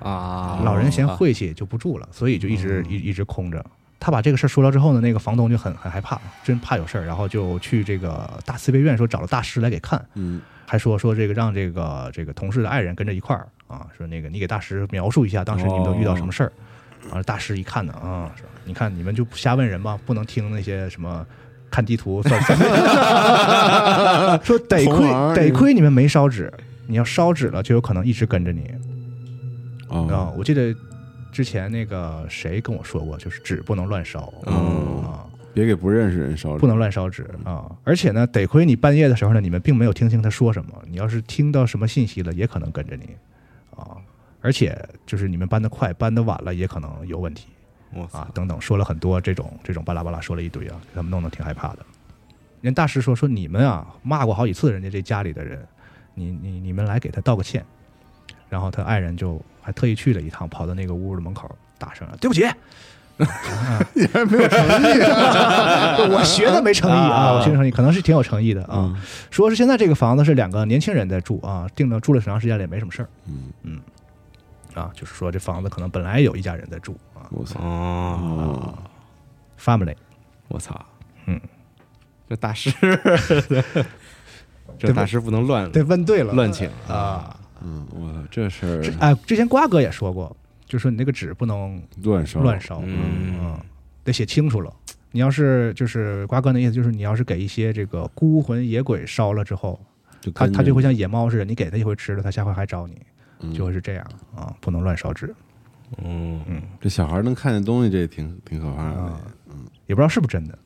啊，老人嫌晦气就不住了，所以就一直一一直空着。他把这个事儿说了之后呢，那个房东就很很害怕，真怕有事儿，然后就去这个大慈悲院说找了大师来给看，嗯还说说这个让这个这个同事的爱人跟着一块儿啊，说那个你给大师描述一下当时你们都遇到什么事儿。完了，大师一看呢，啊，说你看你们就瞎问人吧，不能听那些什么看地图算算命，说得亏得亏你们没烧纸，你要烧纸了就有可能一直跟着你啊。哦，我记得之前那个谁跟我说过，就是纸不能乱烧嗯啊，别给不认识人烧纸，不能乱烧纸啊。而且呢，得亏你半夜的时候呢，你们并没有听清他说什么，你要是听到什么信息了，也可能跟着你啊。而且就是你们搬得快，搬得晚了也可能有问题我啊，，等等，说了很多这种这种巴拉巴拉说了一堆啊，给他们弄得挺害怕的。人大师说说你们啊骂过好几次人家这家里的人，你你你们来给他道个歉。然后他爱人就还特意去了一趟，跑到那个屋的门口，大声了对不起。你还没有诚意啊！我学的没诚意啊，我学的诚意，可能是挺有诚意的啊。嗯。说是现在这个房子是两个年轻人在住啊，定了住了很长时间了也没什么事儿嗯。嗯，啊，就是说这房子可能本来有一家人在住啊。我操，哦，，family。我操，嗯，这大师，这大师不能乱对问对了乱请啊。嗯，我，这事儿哎，之前瓜哥也说过，就说你那个纸不能乱烧乱烧，嗯嗯，得写清楚了。你要是就是瓜哥那意思，就是你要是给一些这个孤魂野鬼烧了之后，他他就会像野猫似的，你给他一回吃了，他下回还找你，嗯就会是这样啊，不能乱烧纸。嗯，这小孩能看见东西，这也挺挺可怕的嗯。也不知道是不是真的。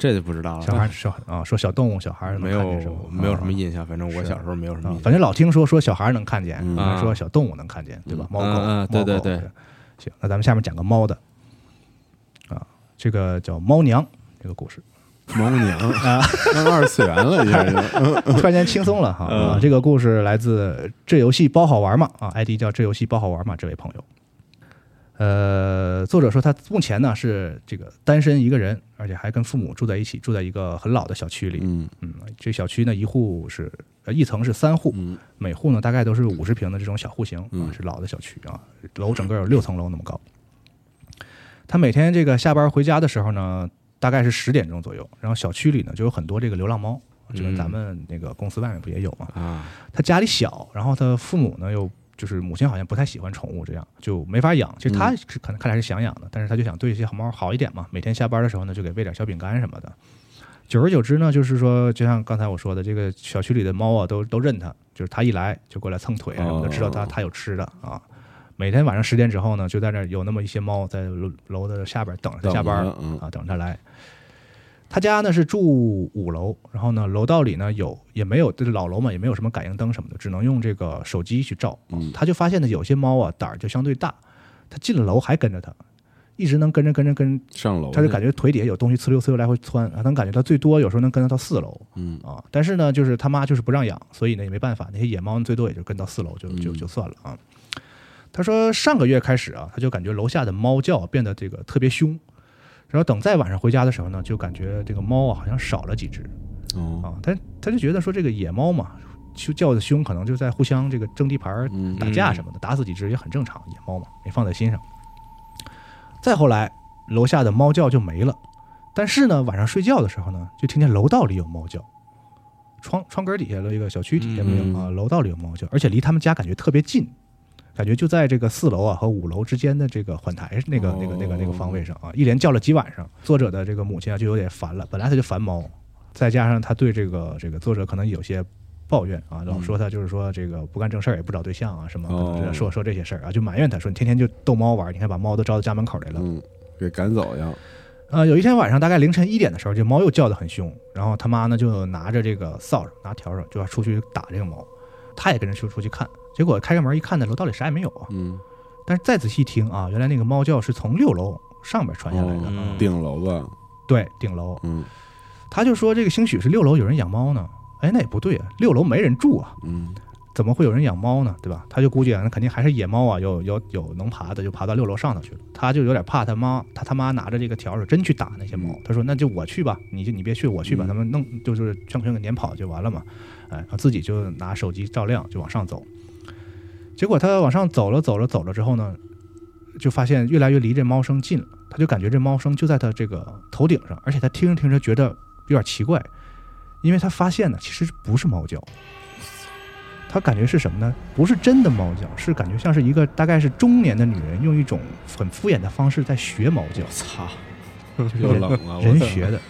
这就不知道了。小孩小啊，说小动物小孩没有？没有什么啊印象，反正我小时候没有什么印，象。啊反正老听说说小孩能看见，说小动物能看见，对吧？猫狗，对对对。行，那咱们下面讲个猫的啊，这个叫猫娘这个故事，猫娘 啊，那二次元了，一下就突然间轻松了哈。啊，这个故事来自这游戏包好玩吗啊，ID 叫这游戏包好玩吗，这位朋友。呃，作者说他目前呢是这个单身一个人，而且还跟父母住在一起，住在一个很老的小区里。嗯嗯，这小区呢一户是呃一层是三户，嗯每户呢大概都是五十平的这种小户型啊嗯，是老的小区啊，楼整个有六层楼那么高。他每天这个下班回家的时候呢，大概是十点钟左右，然后小区里呢就有很多这个流浪猫，就跟嗯咱们那个公司外面不也有吗？啊，他家里小，然后他父母呢又就是母亲好像不太喜欢宠物，这样就没法养。其实他是可能看来是想养的，但是他就想对一些好猫好一点嘛，每天下班的时候呢就给喂点小饼干什么的。久而久之呢，就是说，就像刚才我说的，这个小区里的猫啊，都都认他，就是他一来就过来蹭腿啊什么的，哦知道他他有吃的啊。每天晚上十点之后呢，就在那儿有那么一些猫在楼楼的下边等着他下班嗯啊，等着他来。他家呢是住五楼，然后呢楼道里呢有也没有，就是老楼嘛，也没有什么感应灯什么的，只能用这个手机去照。嗯他就发现呢有些猫啊胆儿就相对大，他进了楼还跟着他，一直能跟着跟着跟，上楼，他就感觉腿底下有东西呲溜呲溜来回窜，他，能感觉到最多有时候能跟到到四楼嗯啊。但是呢，就是他妈就是不让养，所以呢也没办法，那些野猫最多也就跟到四楼就就嗯就算了啊。他说上个月开始啊，他就感觉楼下的猫叫变得这个特别凶，然后等再晚上回家的时候呢，就感觉这个猫啊好像少了几只哦啊。他他就觉得说这个野猫嘛，就叫的凶，可能就在互相这个争地盘打架什么的，打死几只也很正常，野猫嘛，没放在心上。再后来，楼下的猫叫就没了，但是呢，晚上睡觉的时候呢，就听见楼道里有猫叫，窗窗根底下的一个小区底下没有、嗯啊，楼道里有猫叫，而且离他们家感觉特别近，感觉就在这个四楼啊和五楼之间的这个缓台那个、那个那个那个方位上啊，一连叫了几晚上。作者的这个母亲啊就有点烦了，本来他就烦猫，再加上他对这个这个作者可能有些抱怨啊，老说他就是说这个不干正事儿也不找对象啊什么，说说这些事儿啊，就埋怨他说你天天就逗猫玩，你看把猫都招到家门口来了。嗯，给赶走呀，呃，有一天晚上大概凌晨一点的时候，这猫又叫得很凶，然后他妈呢就拿着这个扫帚、拿笤帚就要出去打这个猫，他也跟着出出去看，结果开开门一看那，楼道里啥也没有啊。嗯，但是再仔细听啊，原来那个猫叫是从六楼上面传下来的，顶楼了，对，顶楼。嗯他就说这个兴许是六楼有人养猫呢，哎，那也不对啊，六楼没人住啊，嗯怎么会有人养猫呢？对吧？他就估计啊，那肯定还是野猫啊，有有有能爬的，就爬到六楼上头去了。他就有点怕他妈，他他妈拿着这个笤帚真去打那些猫。他说：“那就我去吧，你就你别去，我去吧，嗯他们弄就是全全给撵跑就完了嘛。”哎，然后自己就拿手机照亮就往上走。结果他往上走了走了走了之后呢，就发现越来越离这猫声近了。他就感觉这猫声就在他这个头顶上，而且他听着听着觉得有点奇怪，因为他发现呢其实不是猫叫。他感觉是什么呢？不是真的猫叫，是感觉像是一个大概是中年的女人用一种很敷衍的方式在学猫叫，操，就是人又冷了，人学的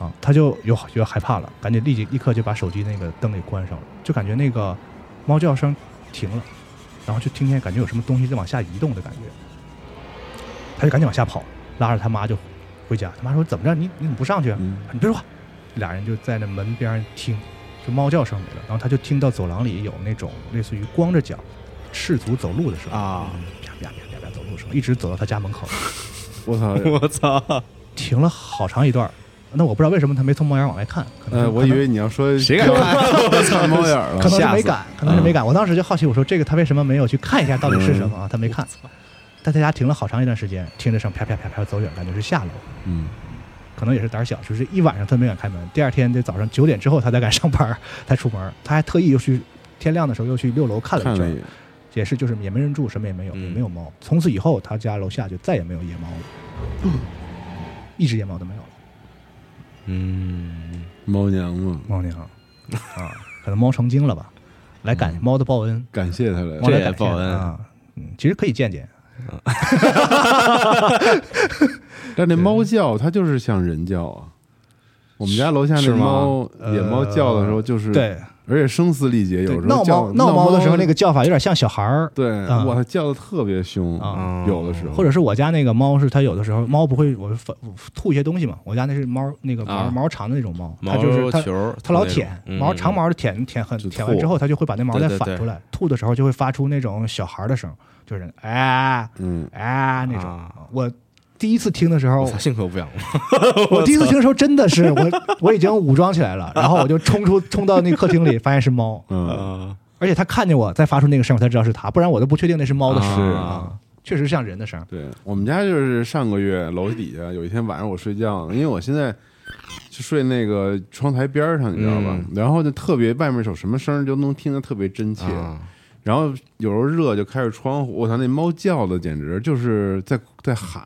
啊，他就有有点害怕了，赶紧立即立刻就把手机那个灯给关上了，就感觉那个猫叫声停了，然后就听见感觉有什么东西在往下移动的感觉，他就赶紧往下跑，拉着他妈就回家。他妈说：“怎么着？你你怎么不上去啊？嗯你别说话。”俩人就在那门边上听，就猫叫声没了，然后他就听到走廊里有那种类似于光着脚、赤足走路的声音啊，啪啪啪啪啪走路声，一直走到他家门口，我操！我操，停了好长一段儿。那我不知道为什么他没从猫眼往外看，可能呃，我以为你要说谁敢看？猫眼了，可能是没敢，可能是没敢。我当时就好奇，我说这个他为什么没有去看一下到底是什么啊？他没看。在他家停了好长一段时间，听着声啪啪啪啪走远，感觉是下楼，嗯，可能也是胆小，就是一晚上他没敢开门。第二天得早上九点之后他才敢上班，才出门。他还特意又去天亮的时候又去六楼看了一圈也是就是也没人住，什么也没有，嗯也没有猫。从此以后，他家楼下就再也没有野猫了，一只野猫都没有了。嗯，猫娘嘛，猫娘。啊，可能猫成精了吧，来感猫的报恩。感谢他来。这猫来感谢。报恩。啊，嗯，其实可以见见，但那猫叫它就是像人叫啊。我们家楼下那猫呃野猫叫的时候，就是对，而且声嘶力竭，有时候叫猫闹猫的时候，那个个叫法有点像小孩儿，对，啊。哇，它叫的特别凶啊，有的时候。或者是我家那个猫是它有的时候猫不会我反吐一些东西嘛，我家那是猫那个毛啊。毛长的那种猫，它就是它球，它老舔嗯。毛长毛的舔舔很舔完之后它就会把那毛再对对对反出来，吐的时候就会发出那种小孩的声，就是哎嗯，哎那种啊。我第一次听的时候幸亏我不养 我第一次听的时候真的是我 我已经武装起来了，然后我就冲出 冲到那客厅里，发现是猫，嗯，啊，而且它看见我再发出那个声，我才知道是它，不然我都不确定那是猫的声啊，确实像人的声。对我们家就是上个月楼底下有一天晚上我睡觉，因为我现在就睡那个窗台边上，你知道吧？嗯。然后就特别外面有什么声就能听得特别真切，啊。然后有时候热就开着窗户，我操，那猫叫的简直就是在在喊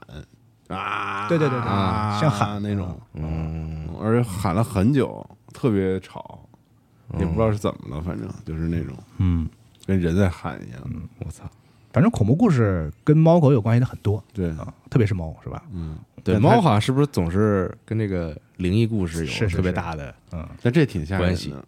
啊，对对对对啊，像喊那种，嗯，而且喊了很久，特别吵，也不知道是怎么了，反正就是那种嗯，跟人在喊一样。我操，反正恐怖故事跟猫狗有关系的很多对，啊，特别是猫，是吧？嗯，对，猫好像是不是总是跟这个灵异故事有特别是大的嗯但这挺吓人的。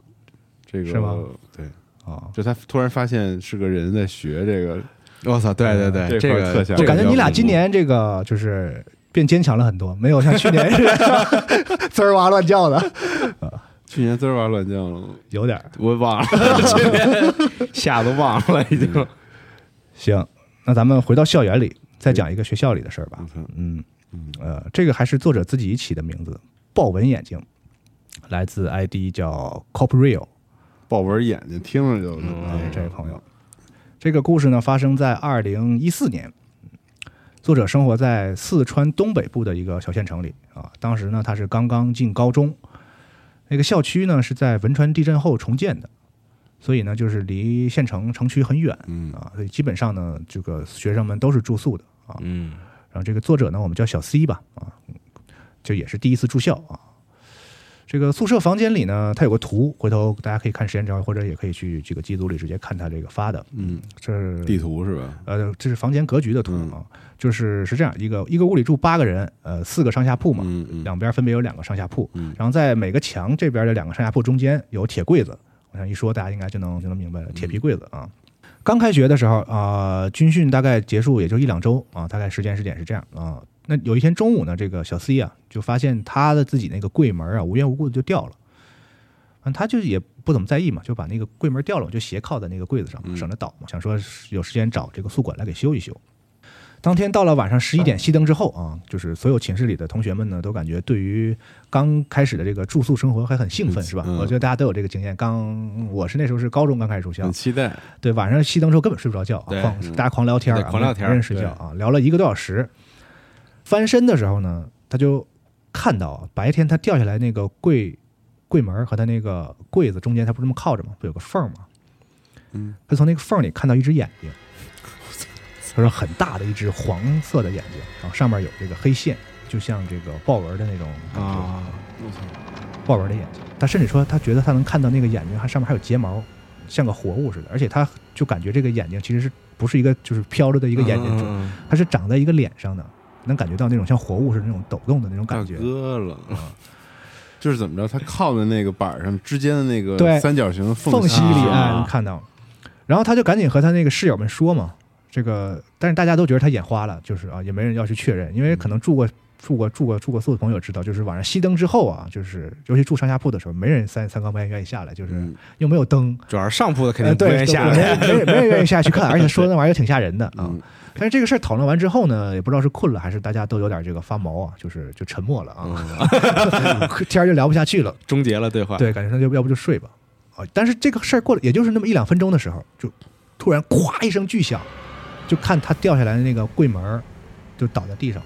这个是吗？对，啊，就他突然发现是个人在学这个，我操，对对对，这这个特吓人我感觉你俩今年这个就是变坚强了很多，没有像去年似的 滋儿哇乱叫的，去年滋儿哇乱叫了。有点儿。我忘了，去年 吓都忘了已经。行，那咱们回到校园里，再讲一个学校里的事儿吧嗯嗯呃，这个还是作者自己起的名字，豹纹眼睛，来自 ID 叫 Copreal。豹纹眼睛听着就，嗯哎，这位朋友，这个故事呢发生在二零一四年，作者生活在四川东北部的一个小县城里啊。当时呢，他是刚刚进高中，那个校区呢是在汶川地震后重建的，所以呢就是离县城城区很远嗯啊，所以基本上呢这个学生们都是住宿的啊。嗯然后这个作者呢，我们叫小 C 吧，啊，就也是第一次住校啊。这个宿舍房间里呢，它有个图，回头大家可以看时间轴，或者也可以去这个机组里直接看他这个发的。嗯，这是地图是吧？呃，这是房间格局的图嗯啊，就是是这样一个一个屋里住八个人，呃，四个上下铺嘛，两边分别有两个上下铺，嗯然后在每个墙这边的两个上下铺中间有铁柜子，我想一说大家应该就能就能明白了，铁皮柜子啊。刚开学的时候啊、军训大概结束也就一两周啊，大概时间时点是这样啊。那有一天中午呢，这个小 C 啊就发现他的自己那个柜门啊无缘无故的就掉了，嗯，他就也不怎么在意嘛，就把那个柜门掉了，就斜靠在那个柜子上省着倒嘛，想说有时间找这个宿管来给修一修。当天到了晚上十一点熄灯之后啊，就是所有寝室里的同学们呢，都感觉对于刚开始的这个住宿生活还很兴奋，是吧？嗯我觉得大家都有这个经验。刚我是那时候是高中刚开始住校很，期待。对，晚上熄灯之后根本睡不着觉啊，大家狂聊天啊，狂聊天没人睡觉啊，聊了一个多小时。翻身的时候呢，他就看到啊白天他掉下来那个柜柜门和他那个柜子中间，他不是这么靠着吗？不有个缝吗？嗯，他从那个缝里看到一只眼睛，他说很大的一只黄色的眼睛，然后上面有这个黑线，就像这个豹纹的那种感觉啊，豹纹的眼睛。他甚至说，他觉得他能看到那个眼睛，还上面还有睫毛，像个活物似的。而且他就感觉这个眼睛其实是不是一个就是飘着的一个眼睛，嗯它是长在一个脸上的，能感觉到那种像活物似的那种抖动的那种感觉。割了。就是怎么着，他靠在那个板上之间的那个对三角形的缝隙隙里，看到。然后他就赶紧和他那个室友们说嘛，这个，但是大家都觉得他眼花了，就是啊，也没人要去确认，因为可能住过住过住过住过宿的朋友知道，就是晚上熄灯之后啊，就是尤其住上下铺的时候，没人三三更半夜愿意下来，就是嗯又没有灯，主要是上铺的肯定不愿意下没来。没人没人愿意下去看，而且说那玩意儿挺吓人的啊。嗯但是这个事儿讨论完之后呢，也不知道是困了还是大家都有点这个发毛啊，就是就沉默了啊，嗯，天儿就聊不下去了。终结了对话。对，感觉那就要不就睡吧。啊，但是这个事儿过了，也就是那么一两分钟的时候，就突然咵一声巨响，就看他掉下来的那个柜门就倒在地上。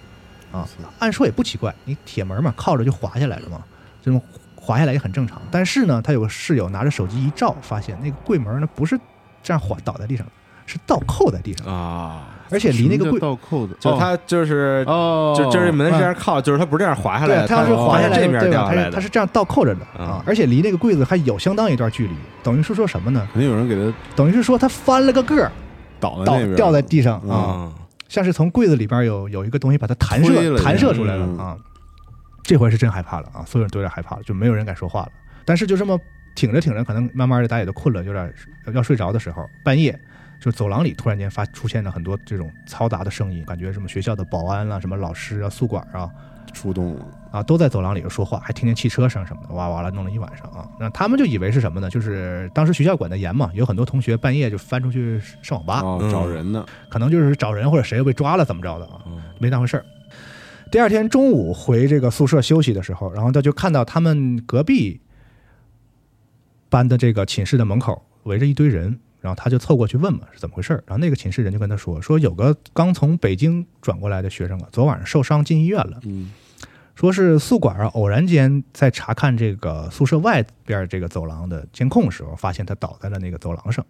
啊，按说也不奇怪，你铁门嘛，靠着就滑下来了嘛，这种滑下来也很正常。但是呢，他有个室友拿着手机一照，发现那个柜门呢不是这样滑倒在地上的，是倒扣在地上，啊，而且离那个柜，倒扣的，就他就是哦，就就是门是这样靠，就是他不是这样滑下来他要是滑下来，这面对？他掉下来的，是他是这样倒扣着的啊啊，而且离那个柜子还有相当一段距离，等于是说什么呢？肯定有人给他等于是说他翻了个个儿，倒倒掉在地上啊，像是从柜子里边有有一个东西把它弹射弹射出来了嗯啊。这回是真害怕了啊，所有人都有点害怕了，就没有人敢说话了。但是就这么挺着挺着，可能慢慢的大家也都困了，有点要要睡着的时候，半夜就走廊里突然间发出现了很多这种嘈杂的声音，感觉什么学校的保安啊、什么老师啊、宿管啊出动了，啊都在走廊里头说话，还听见汽车声什么的，哇哇啦弄了一晚上啊。那他们就以为是什么呢？就是当时学校管得严嘛，有很多同学半夜就翻出去上网吧，找人呢，可能就是找人或者谁又被抓了怎么着的啊，嗯没当回事儿。第二天中午回这个宿舍休息的时候，然后他就看到他们隔壁班的这个寝室的门口围着一堆人，然后他就凑过去问嘛是怎么回事儿。然后那个寝室人就跟他说，说有个刚从北京转过来的学生啊，昨晚上受伤进医院了，嗯说是宿管啊偶然间在查看这个宿舍外边这个走廊的监控时候，发现他倒在了那个走廊上。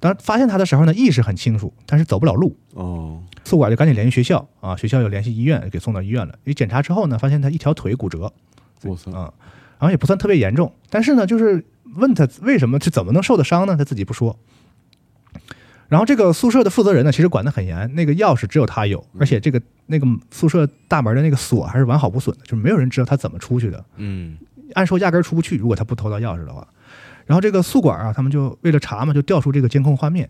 当发现他的时候呢，意识很清楚，但是走不了路。哦，宿管就赶紧联系学校啊，学校又联系医院，给送到医院了。一检查之后呢，发现他一条腿骨折我操，啊，然后也不算特别严重，但是呢，就是问他为什么是怎么能受的伤呢？他自己不说。然后这个宿舍的负责人呢，其实管得很严，那个钥匙只有他有，而且这个那个宿舍大门的那个锁还是完好无损的，就是没有人知道他怎么出去的。嗯按说压根儿出不去，如果他不偷到钥匙的话。然后这个宿管啊，他们就为了查嘛，就调出这个监控画面。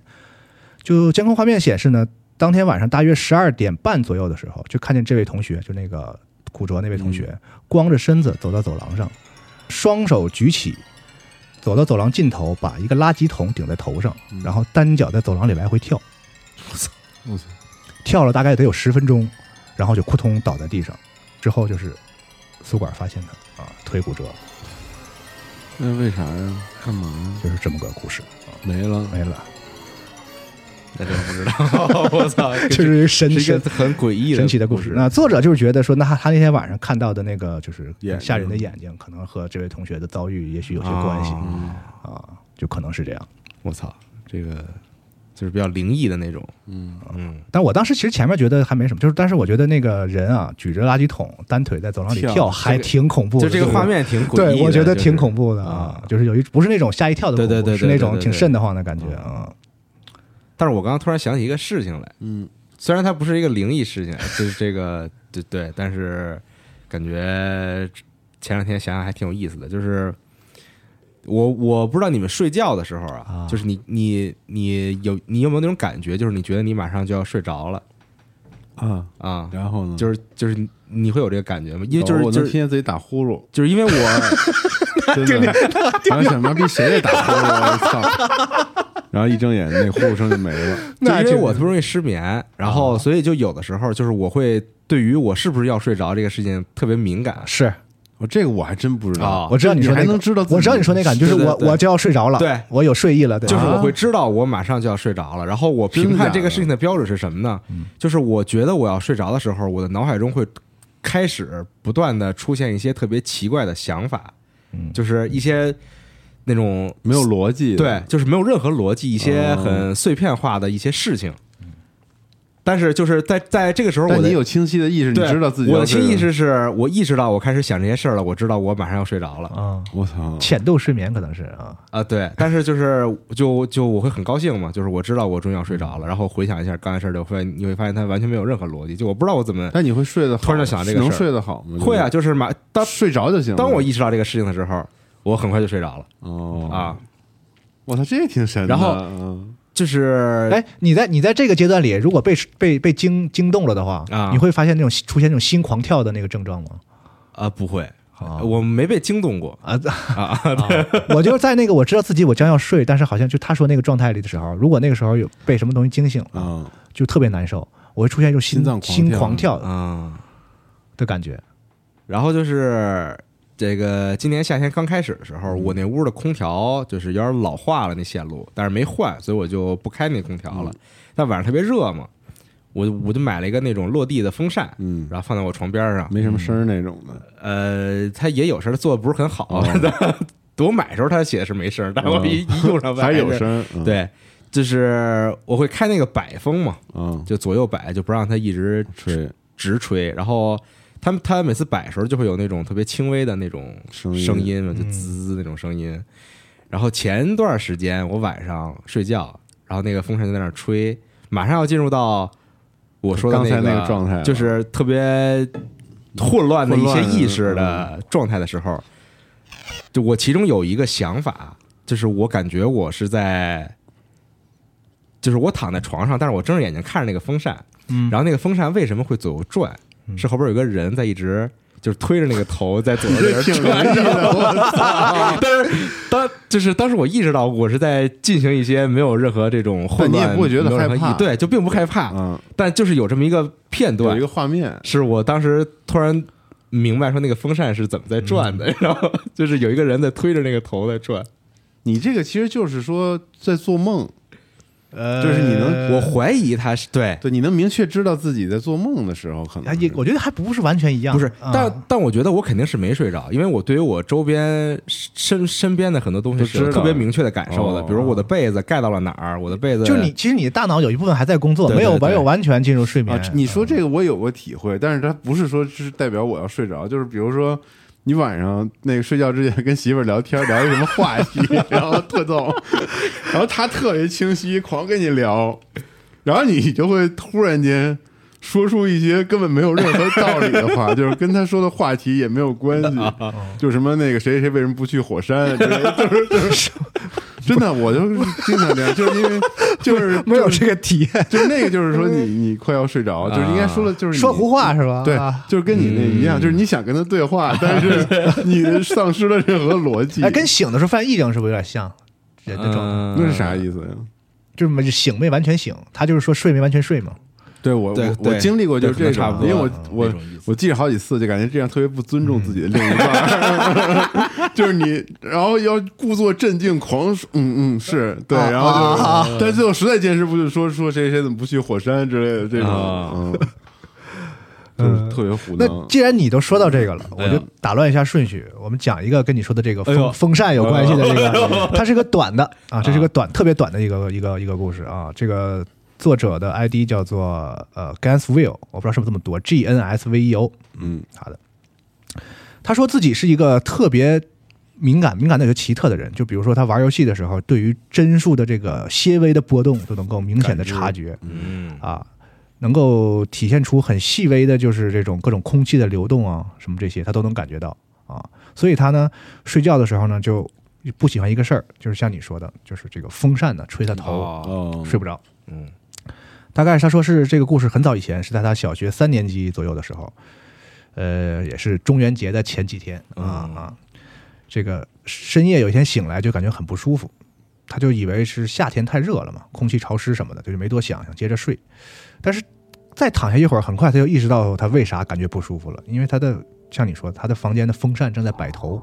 就监控画面显示呢，当天晚上大约十二点半左右的时候，就看见这位同学，就那个骨折那位同学，光着身子走到走廊上，双手举起，走到走廊尽头，把一个垃圾桶顶在头上，嗯然后单脚在走廊里来回跳，我操，跳了大概得有十分钟，然后就扑通倒在地上。之后就是宿管发现他啊，腿骨折，那为啥呀？干嘛呀？就是这么个故事。没了，没了，那真不知道，我操，就是神是一神个很诡异神奇的故故事。那作者就是觉得说，那他他那天晚上看到的那个就是吓人的眼睛，可能和这位同学的遭遇也许有些关系啊啊，就可能是这样。我操，这个就是比较灵异的那种，嗯，嗯，但我当时其实前面觉得还没什么，就是但是我觉得那个人啊举着垃圾桶单腿在走廊里跳跳，还挺恐怖的。就这个画面挺诡异的，对，我觉得挺恐怖。的啊啊，就是有一不是那种吓一跳的恐怖，对对对对是那种对对对挺瘆得慌的感觉啊。但是我刚刚突然想起一个事情来，嗯，虽然它不是一个灵异事情，就是这个对对，但是感觉前两天想想还挺有意思的，就是。我我不知道你们睡觉的时候啊，啊。就是你你你有你有没有那种感觉，就是你觉得你马上就要睡着了啊，啊，然后呢？就是就是你你会有这个感觉吗？因为就是哦我能听见自己打呼噜，就是因为我 真的，我想妈逼谁在打呼噜啊？我操！然后一睁眼，那呼噜声就没了。就因为就我特别容易失眠，然后所以就有的时候就是我会对于我是不是要睡着这个事情特别敏感是我这个我还真不知道啊，我知道你说那个还能知道，我知道你说那感觉，就是对对对我我就要睡着了，对我有睡意了，对就是我会知道我马上就要睡着了，然后我评判这个事情的标准是什么呢？就是我觉得我要睡着的时候，我的脑海中会开始不断的出现一些特别奇怪的想法，嗯就是一些那种没有逻辑。对，就是没有任何逻辑，一些哦很碎片化的一些事情。但是就是在在这个时候，我的但你有清晰的意识，你知道自己我的清意识是我意识到我开始想这些事儿了，我知道我马上要睡着了啊，我操，浅度睡眠可能是啊，啊，对。但是就是就就我会很高兴嘛，就是我知道我终于要睡着了，然后回想一下刚才事儿，就会你会发现它完全没有任何逻辑，就我不知道我怎么但你会睡得好突然就想这个事儿能睡得好吗？会啊，就是马当睡着就行。当我意识到这个事情的时候，我很快就睡着了哦啊。我操，这也挺神的。然后嗯就是哎，你在你在这个阶段里，如果被被被惊惊动了的话，啊。你会发现那种出现那种心狂跳的那个症状吗？啊不会，啊我没被惊动过。啊，啊，我就是在那个我知道自己我将要睡，但是好像就他说那个状态里的时候，如果那个时候有被什么东西惊醒了，嗯，就特别难受，我会出现一种心心脏狂跳。心狂跳嗯，的感觉。然后就是这个今年夏天刚开始的时候，我那屋的空调就是有点老化了，那线路，但是没换，所以我就不开那空调了。但晚上特别热嘛，我我就买了一个那种落地的风扇，嗯，然后放在我床边上。没什么声儿那种的。呃，它也有声，做的不是很好。哦 我买的时候它写的是没声，但我一一用上还有是声，嗯，对，就是我会开那个摆风嘛，嗯，就左右摆，就不让它一直吹直吹。然后他们他每次摆的时候就会有那种特别轻微的那种声音嘛，就滋滋那种声音。然后前段时间我晚上睡觉，然后那个风扇就在那吹，马上要进入到我说的刚才那个状态就是特别混乱的一些意识的状态的时候，就我其中有一个想法，就是我感觉我是在，就是我躺在床上，但是我睁着眼睛看着那个风扇，嗯然后那个风扇为什么会左右转？嗯。是后边有个人在一直就是推着那个头在左右在那儿挺转容易的，我操！但是当就是当时我意识到我是在进行一些没有任何这种混乱，但你也不会觉得害怕对，就并不害怕，嗯，但就是有这么一个片段有一，个画面，是我当时突然明白说那个风扇是怎么在转的，然后就是有一个人在推着那个头在转，你这个其实就是说在做梦，呃就是你能我怀疑他是对。对，你能明确知道自己在做梦的时候，可能。啊也我觉得还不是完全一样，不是，啊但但我觉得我肯定是没睡着，因为我对于我周边身身边的很多东西是特别明确的感受的，哦。比如我的被子盖到了哪儿，我的被子。就你，其实你的大脑有一部分还在工作，对对对没有没有完全进入睡眠。啊。，你说这个我有过体会，但是它不是说是代表我要睡着，就是比如说你晚上那个睡觉之前跟媳妇聊天，聊一什么话题，然后特逗，然后他特别清晰，狂跟你聊，然后你就会突然间。说出一些根本没有任何道理的话，就是跟他说的话题也没有关系，就什么那个谁谁谁为什么不去火山 就是就是真的，我就是经常这样，就是因为就是没有这个体验，就是那个，就是说你你快要睡着，就是应该说的就是说胡话是吧？对啊，就是跟你那一样，就是你想跟他对话，但是你丧失了任何逻辑。哎，跟醒的时候犯癔症是不是有点像？人的状态，嗯那是啥意思呀？就是没醒没完全醒，他就是说睡没完全睡嘛。对我对我我经历过就是这差不多因为我嗯我我记着好几次，就感觉这样特别不尊重自己的另一半，就是你，然后要故作镇静，狂说嗯嗯是对，然后就，但最后实在坚持不住，说说谁谁怎么不去火山之类的这种，啊嗯，就是特别胡那。既然你都说到这个了，我就打乱一下顺序，我们讲一个跟你说的这个哎风风扇有关系的这个，它是个短的啊，这是个短特别短的一个一个一个故事啊。这个作者的 ID 叫做呃 Gansville，我不知道是不是这么读，G N S V E O，嗯好的。他说自己是一个特别敏感、敏感的有奇特的人，就比如说他玩游戏的时候，对于帧数的这个些微的波动都能够明显的察觉。嗯啊，能够体现出很细微的，就是这种各种空气的流动啊，什么这些，他都能感觉到啊。所以他呢，睡觉的时候呢，就不喜欢一个事儿，就是像你说的，就是这个风扇呢吹他头，睡不着。嗯大概他说是这个故事很早以前，是在他小学三年级左右的时候，呃，也是中元节的前几天啊这个深夜有一天醒来就感觉很不舒服，他就以为是夏天太热了嘛，空气潮湿什么的，就是没多想，想接着睡，但是再躺下一会儿，很快他就意识到他为啥感觉不舒服了，因为他的像你说，他的房间的风扇正在摆头，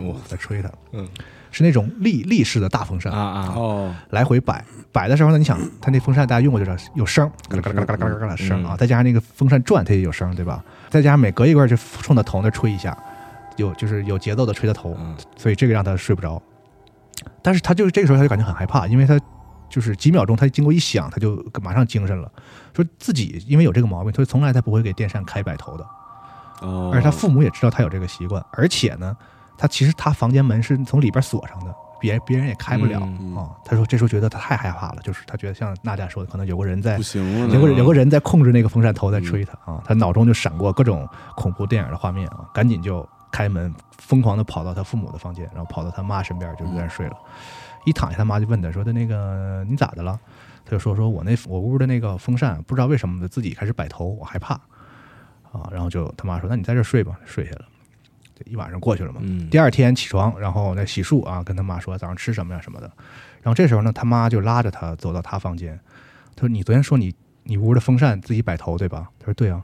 哇。在吹他，嗯是那种立立式的大风扇啊啊。哦，来回摆，摆的时候呢，你想它那风扇大家用过就知道有声儿，嘎啦嘎啦嘎啦嘎啦嘎啦嘎啦声啊，嗯。再加上那个风扇转它也有声儿，对吧？再加上每隔一会儿就冲他头那吹一下，有就是有节奏的吹他头，嗯。所以这个让他睡不着。但是他就是这个时候他就感觉很害怕，因为他就是几秒钟，他经过一响，他就马上精神了，说自己因为有这个毛病，所以从来他不会给电扇开摆头的，哦，而他父母也知道他有这个习惯，而且呢，他其实他房间门是从里边锁上的，别别人也开不了啊、嗯他说这时候觉得他太害怕了，就是他觉得像娜姐说的，可能有个人在不行了，有个人有个人在控制那个风扇头在吹他啊，他脑中就闪过各种恐怖电影的画面啊，赶紧就开门，疯狂的跑到他父母的房间，然后跑到他妈身边就在那睡了。一躺下，他妈就问他说的那个你咋的了？他就说说我那我屋的那个风扇不知道为什么自己开始摆头，我害怕啊。然后就他妈说那你在这睡吧，睡下了。这一晚上过去了嘛，嗯第二天起床，然后那洗漱啊，跟他妈说早上吃什么呀什么的。然后这时候呢，他妈就拉着他走到他房间，他说：“你昨天说你你屋的风扇自己摆头对吧？”他说：“对啊。”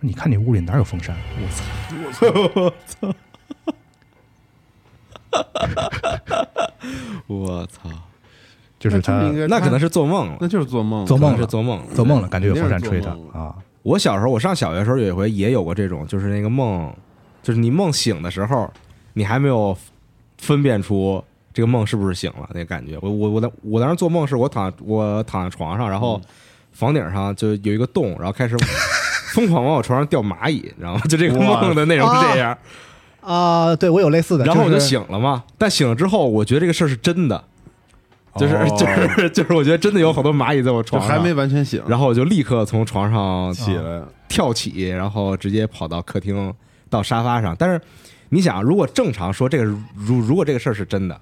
你看你屋里哪有风扇？我操，就是他那这么应该那可能是做梦了，那就是做梦，做梦是做梦。做梦了，感觉有风扇吹他啊。我小时候，我上小学的时候有一回也有过这种，就是那个梦，就是你梦醒的时候，你还没有分辨出这个梦是不是醒了那个感觉。我我我当我当时做梦是我躺我躺在床上，然后房顶上就有一个洞，然后开始 疯狂往我床上掉蚂蚁，然后就这个梦的内容是这样。啊，对我有类似的，然后我就醒了嘛，但醒了之后，我觉得这个事儿是真的，就是、哦就是就是，我觉得真的有好多蚂蚁在我床上，还没完全醒，然后我就立刻从床上起来，跳起，然后直接跑到客厅到沙发上。但是你想，如果正常说这个如如果这个事儿是真的，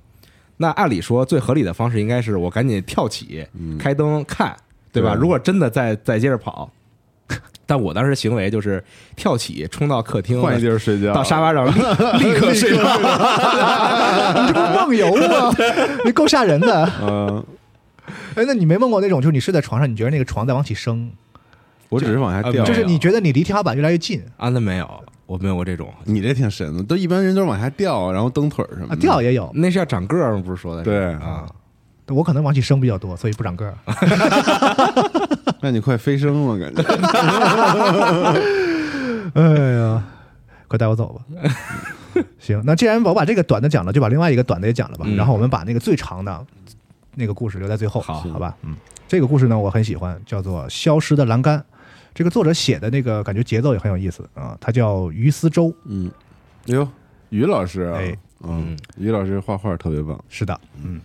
那按理说最合理的方式应该是我赶紧跳起，嗯开灯看，对吧？如果真的再再接着跑，但我当时行为就是跳起冲到客厅，换一地儿睡觉，到沙发上立 立刻睡着。你这不是梦游吗？你够吓人的。嗯，哎，那你没梦过那种，就是你睡在床上，你觉得那个床在往起升，我只是往下掉，就是你觉得你离天花板越来越近啊，那没有，我没有过这种。你这挺神的，都一般人都是往下掉，然后蹬腿儿什么啊，的，掉也有。那是要长个儿吗？不是说的是对啊，我可能往起升比较多，所以不长个儿。那你快飞升了，感觉。哎呀，快带我走吧。行，那既然我把这个短的讲了，就把另外一个短的也讲了吧。嗯然后我们把那个最长的那个故事留在最后，好好吧？嗯，这个故事呢我很喜欢，叫做《消失的栏杆》。这个作者写的那个感觉节奏也很有意思啊，他叫于思周。嗯，哎呦，于老师啊哎，嗯，于老师画画特别棒，是的，嗯，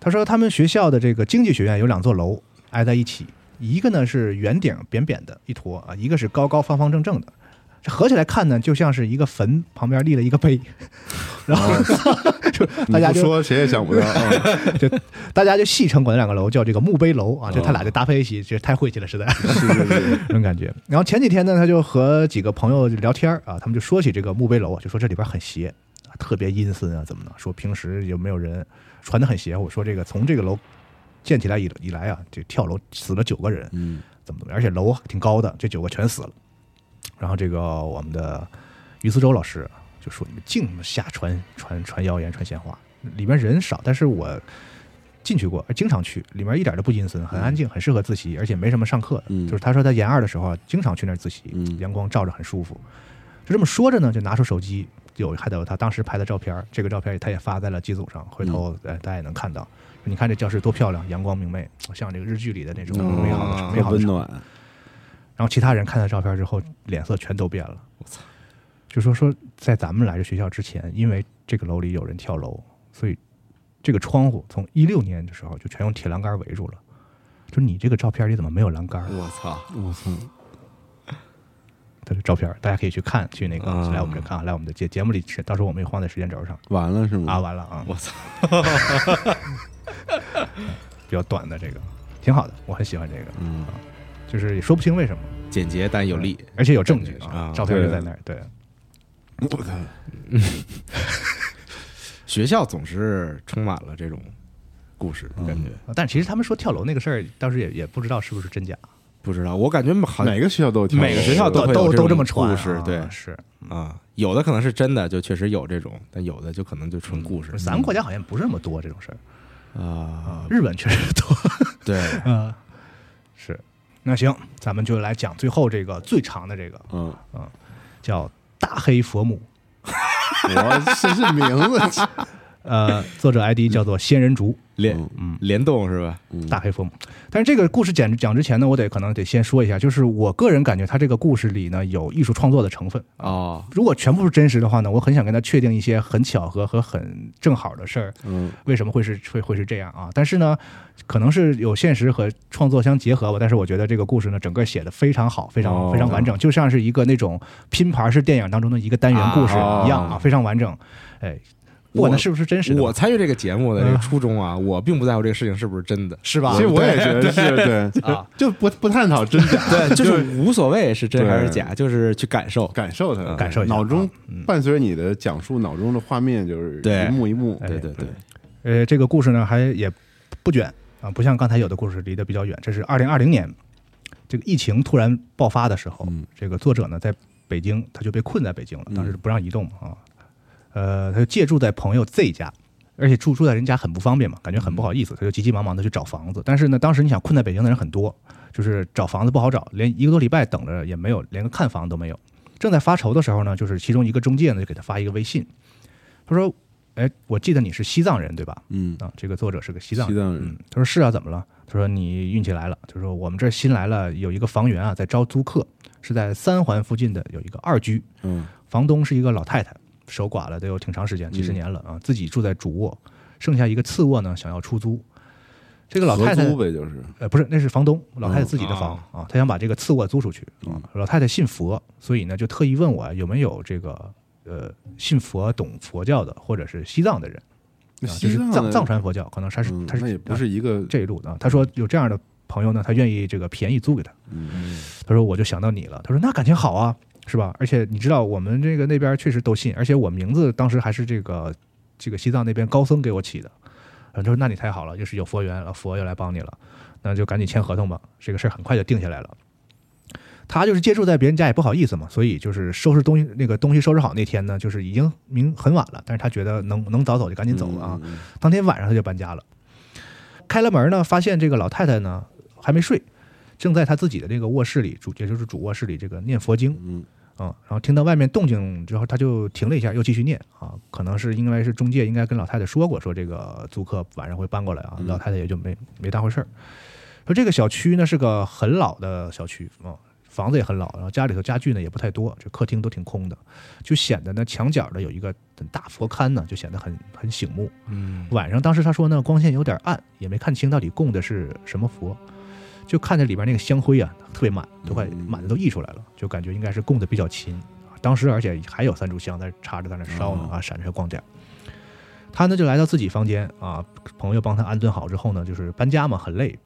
他说他们学校的这个经济学院有两座楼挨在一起，一个呢是圆顶扁扁的一坨啊，一个是高高方方正正的。这合起来看呢，就像是一个坟旁边立了一个碑，然后 就大家就说谁也想不到啊。就大家就戏称管那两个楼叫这个墓碑楼啊，就他俩就搭配一起，这太晦气了，实在这种感觉。然后前几天呢，他就和几个朋友聊天啊，他们就说起这个墓碑楼啊，就说这里边很邪啊，特别阴森啊，怎么的？说平时有没有人传的很邪乎，说这个从这个楼建起来以以来啊，这跳楼死了九个人，嗯，怎么怎么样，而且楼挺高的，这九个全死了。然后这个我们的于思周老师就说：“你们净瞎传传传谣言、传闲话，里面人少，但是我进去过，经常去，里面一点都不阴森，很安静，很适合自习，而且没什么上课就是他说他研二的时候啊，经常去那儿自习，嗯。阳光照着很舒服。就这么说着呢，就拿出手机，有还得有他当时拍的照片，这个照片他也发在了机组上，回头嗯。呃大家也能看到。你看这教室多漂亮，阳光明媚，像这个日剧里的那种嗯。美好的、啊美好的温暖，然后其他人看到照片之后，脸色全都变了。我操！就说说在咱们来这学校之前，因为这个楼里有人跳楼，所以这个窗户从一六年的时候就全用铁栏杆围住了。就你这个照片里怎么没有栏杆？我操，我操，它是照片，大家可以去看，去那个、啊来我们这看，来我们的节节目里，到时候我们也放在时间轴上完了是吗？啊。完了啊，我操，比较短的这个挺好的，我很喜欢这个，嗯，就是也说不清为什么，简洁但有力。而且有证据啊啊，照片就在那儿，对。我操，学校总是充满了这种故事，感觉但其实他们说跳楼那个事儿，当时也也不知道是不是真假。不知道，我感觉好每个学校都每个学校都会有这种都这么传啊故事对是啊，有的可能是真的，就确实有这种，但有的就可能就纯故事咱们国家好像不是那么多这种事儿啊。日本确实多。对，嗯，是。那行，咱们就来讲最后这个最长的这个，嗯，叫大黑佛母。我这是名字，呃，作者 ID 叫做仙人竹，联嗯联动是吧？嗯大黑风。但是这个故事讲讲之前呢，我得可能得先说一下，就是我个人感觉他这个故事里呢有艺术创作的成分。哦，如果全部是真实的话呢，我很想跟他确定一些很巧合和很正好的事儿，嗯为什么会是会会是这样啊？但是呢，可能是有现实和创作相结合吧。但是我觉得这个故事呢，整个写的非常好，非常、哦非常完整，就像是一个那种拼盘式电影当中的一个单元故事啊一样啊，非常完整。哎，不管它是不是真实我参与这个节目的这个嗯初衷啊，我并不在乎这个事情是不是真的，是吧？其实我也觉得是 对。啊，就不不探讨真假，对，就是无所谓是真还是假，就是去感受。感受它，感受一下脑中伴随着你的讲述，脑中的画面就是一幕一幕，哎对对。对，呃，这个故事呢还也不卷啊，不像刚才有的故事离得比较远。这是二零二零年，这个疫情突然爆发的时候，嗯。这个作者呢在北京，他就被困在北京了，嗯当时不让移动啊，呃，他就借住在朋友 Z 家。而且住住在人家很不方便嘛，感觉很不好意思，他就急急忙忙的去找房子。但是呢，当时你想困在北京的人很多，就是找房子不好找，连一个多礼拜等着也没有，连个看房都没有。正在发愁的时候呢，就是其中一个中介呢就给他发一个微信，他说：“哎，我记得你是西藏人对吧？嗯，啊，这个作者是个西藏人。西藏人嗯，他说是啊，怎么了？他说你运气来了，他说我们这儿新来了有一个房源啊，在招租客，是在三环附近的有一个二居，嗯房东是一个老太太，守寡了得有挺长时间，几十年了啊，自己住在主卧，剩下一个次卧呢想要出租。这个老太太租呗，就是呃，不是，那是房东，老太太自己的房、啊，她想把这个次卧租出去啊嗯。老太太信佛，所以呢就特意问我有没有这个呃信佛、懂佛教的，或者是西藏的人，那啊，就是西藏传佛教，可能他是他是不是一个这一路的啊。他说有这样的朋友呢，他愿意这个便宜租给他。嗯他说我就想到你了。他说那感情好啊，是吧？而且你知道我们这个那边确实都信，而且我名字当时还是这个这个西藏那边高僧给我起的。他说那你太好了，就是有佛缘了，佛又来帮你了，那就赶紧签合同吧。这个事儿很快就定下来了。他就是借住在别人家也不好意思嘛，所以就是收拾东西，那个东西收拾好那天呢，就是已经明很晚了，但是他觉得能能早走就赶紧走了啊。当天晚上他就搬家了。开了门呢，发现这个老太太呢还没睡，正在她自己的这个卧室里，主也就是主卧室里这个念佛经嗯啊、然后听到外面动静之后，他就停了一下，又继续念啊。可能是因为是中介应该跟老太太说过，说这个租客晚上会搬过来啊，嗯老太太也就没没当回事儿。说这个小区呢是个很老的小区啊，房子也很老，然后家里头家具呢也不太多，这客厅都挺空的，就显得呢墙角的有一个很大佛龛呢，就显得很很醒目。嗯晚上当时他说呢，光线有点暗，也没看清到底供的是什么佛，就看着里边那个香灰啊，特别满，都快嗯满的都溢出来了，就感觉应该是供的比较勤啊。当时而且还有三炷香在插着在那烧呢哦啊，闪着光点儿。他呢就来到自己房间啊，朋友帮他安顿好之后呢，就是搬家嘛，很累，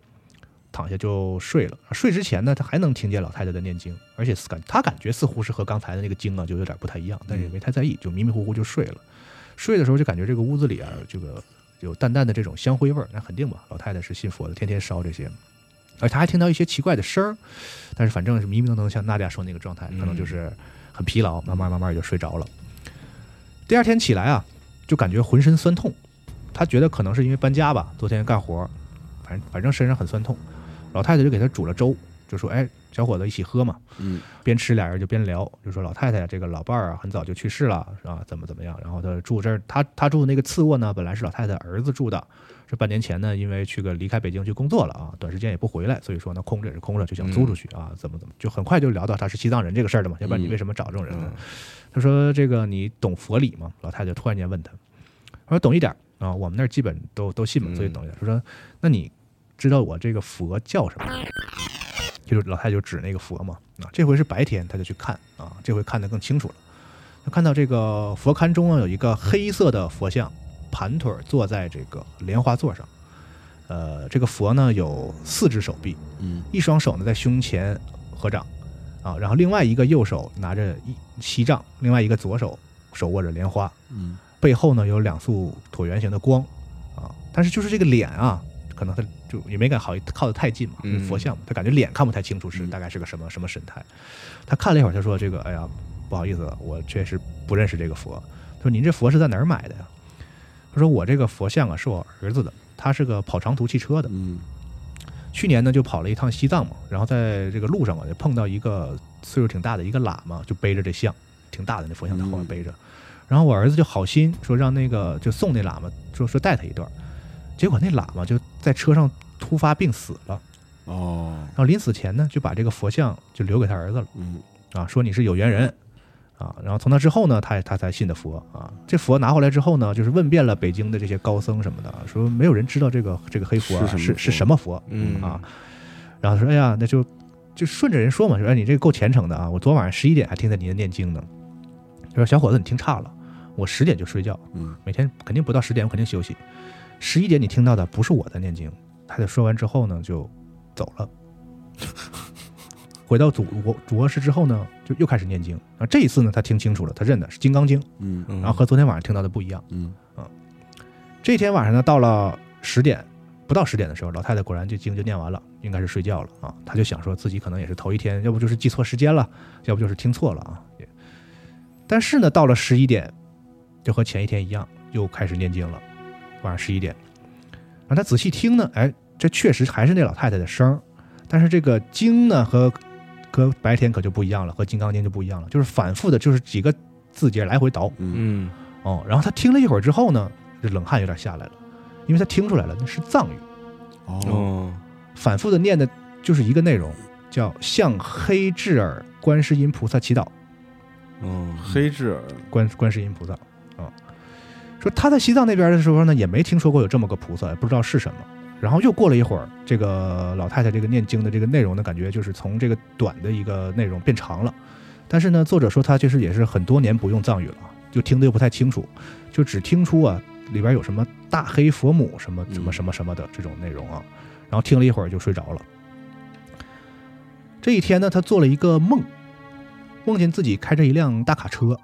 躺下就睡了。睡之前呢，他还能听见老太太的念经，而且感他感觉似乎是和刚才的那个经啊就有点不太一样，但是也没太在意，就迷迷糊糊就睡了。睡的时候就感觉这个屋子里啊，这个有淡淡的这种香灰味儿，那肯定吧，老太太是信佛的，天天烧这些。而他还听到一些奇怪的声儿，但是反正是迷迷瞪瞪，像娜迪亚说那个状态，可能就是很疲劳，慢慢慢慢也就睡着了。第二天起来啊，就感觉浑身酸痛，他觉得可能是因为搬家吧，昨天干活，反正反正身上很酸痛。老太太就给他煮了粥，就说：“哎，小伙子一起喝嘛。”嗯边吃俩人就边聊，就说老太太这个老伴儿啊，很早就去世了，啊，怎么怎么样。然后他住这儿，他他住的那个次卧呢，本来是老太太儿子住的，这半年前呢，因为去个离开北京去工作了啊，短时间也不回来，所以说呢，空着也是空着，就想租出去啊，怎么怎么，就很快就聊到他是西藏人这个事儿了嘛，要不然你为什么找这种人呢？他说这个你懂佛理吗？老太太突然间问他，我说懂一点啊，我们那儿基本都都信嘛，所以懂一点儿。他说那你知道我这个佛叫什么？就是老太太就指那个佛嘛，啊，这回是白天，他就去看啊，这回看得更清楚了。他看到这个佛龛中啊有一个黑色的佛像，盘腿儿坐在这个莲花座上。呃，这个佛呢有四只手臂，嗯一双手呢在胸前合掌，啊，然后另外一个右手拿着一锡杖，另外一个左手手握着莲花，嗯背后呢有两束椭圆形的光，啊，但是就是这个脸啊，可能他就也没敢好靠得太近嘛，佛像嘛，他感觉脸看不太清楚是嗯大概是个什么什么神态。他看了一会儿，他说：“这个，哎呀，不好意思，我确实不认识这个佛。”他说：“您这佛是在哪儿买的呀？”他说：“我这个佛像啊是我儿子的，他是个跑长途汽车的，嗯去年呢就跑了一趟西藏嘛，然后在这个路上嘛就碰到一个岁数挺大的一个喇嘛，就背着这像，挺大的那佛像在后面背着。然后我儿子就好心说让那个就送那喇嘛说说带他一段，结果那喇嘛就在车上突发病死了。哦然后临死前呢就把这个佛像就留给他儿子了嗯啊，说你是有缘人啊。然后从那之后呢，他他才信的佛啊。这佛拿回来之后呢，就是问遍了北京的这些高僧什么的，说没有人知道这个这个黑佛啊是是是什么佛。嗯啊，然后他说：“哎呀，那就就顺着人说嘛，说哎，你这个够虔诚的啊！我昨晚上十一点还听在你的念经呢。”他说：“小伙子，你听差了，我十点就睡觉，嗯每天肯定不到十点我肯定休息。十一点你听到的不是我在念经，太太说完之后呢就走了。回到主卧主卧室之后呢，就又开始念经。然后这一次呢，他听清楚了，他认的是《金刚经》，嗯嗯然后和昨天晚上听到的不一样。嗯这天晚上呢，到了十点不到十点的时候，老太太果然就经就念完了，应该是睡觉了啊。她就想说自己可能也是头一天，要不就是记错时间了，要不就是听错了啊。但是呢，到了十一点，就和前一天一样，又开始念经了。晚上十一点，然后他仔细听呢，哎，这确实还是那老太太的声儿，但是这个经呢和和白天可就不一样了，和《金刚经》就不一样了，就是反复的，就是几个字节来回倒。嗯嗯哦，然后他听了一会儿之后呢，这冷汗有点下来了，因为他听出来了那是藏语，哦哦反复的念的就是一个内容，叫向黑智尔观世音菩萨祈祷，嗯黑智尔观观世音菩萨啊。说他在西藏那边的时候呢，也没听说过有这么个菩萨，也不知道是什么。然后又过了一会儿，这个老太太这个念经的这个内容呢，感觉就是从这个短的一个内容变长了。但是呢，作者说他其实也是很多年不用藏语了，就听得又不太清楚，就只听出啊里边有什么大黑佛母什么什么什么什么的这种内容啊。然后听了一会儿就睡着了。这一天呢，他做了一个梦，梦见自己开着一辆大卡车，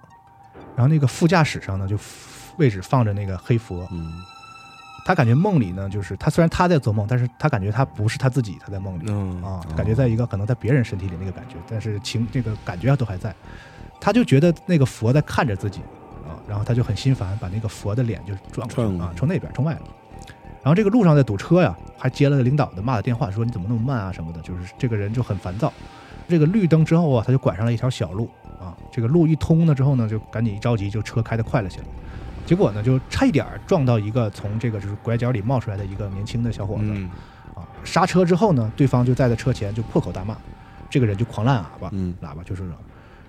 然后那个副驾驶上呢就位置放着那个黑佛，嗯他感觉梦里呢，就是他虽然他在做梦，但是他感觉他不是他自己，他在梦里嗯啊，感觉在一个可能在别人身体里那个感觉，但是情这个感觉都还在，他就觉得那个佛在看着自己啊，然后他就很心烦，把那个佛的脸就转过去啊，转过去冲那边冲外了。然后这个路上在堵车呀，还接了领导的骂的电话，说你怎么那么慢啊什么的，就是这个人就很烦躁。这个绿灯之后啊，他就拐上了一条小路啊，这个路一通了之后呢，就赶紧一着急，就车开得快了些了。结果呢，就差一点撞到一个从这个就是拐角里冒出来的一个年轻的小伙子，嗯。啊，刹车之后呢，对方就在他车前就破口大骂，这个人就狂按喇叭，嗯。喇叭就是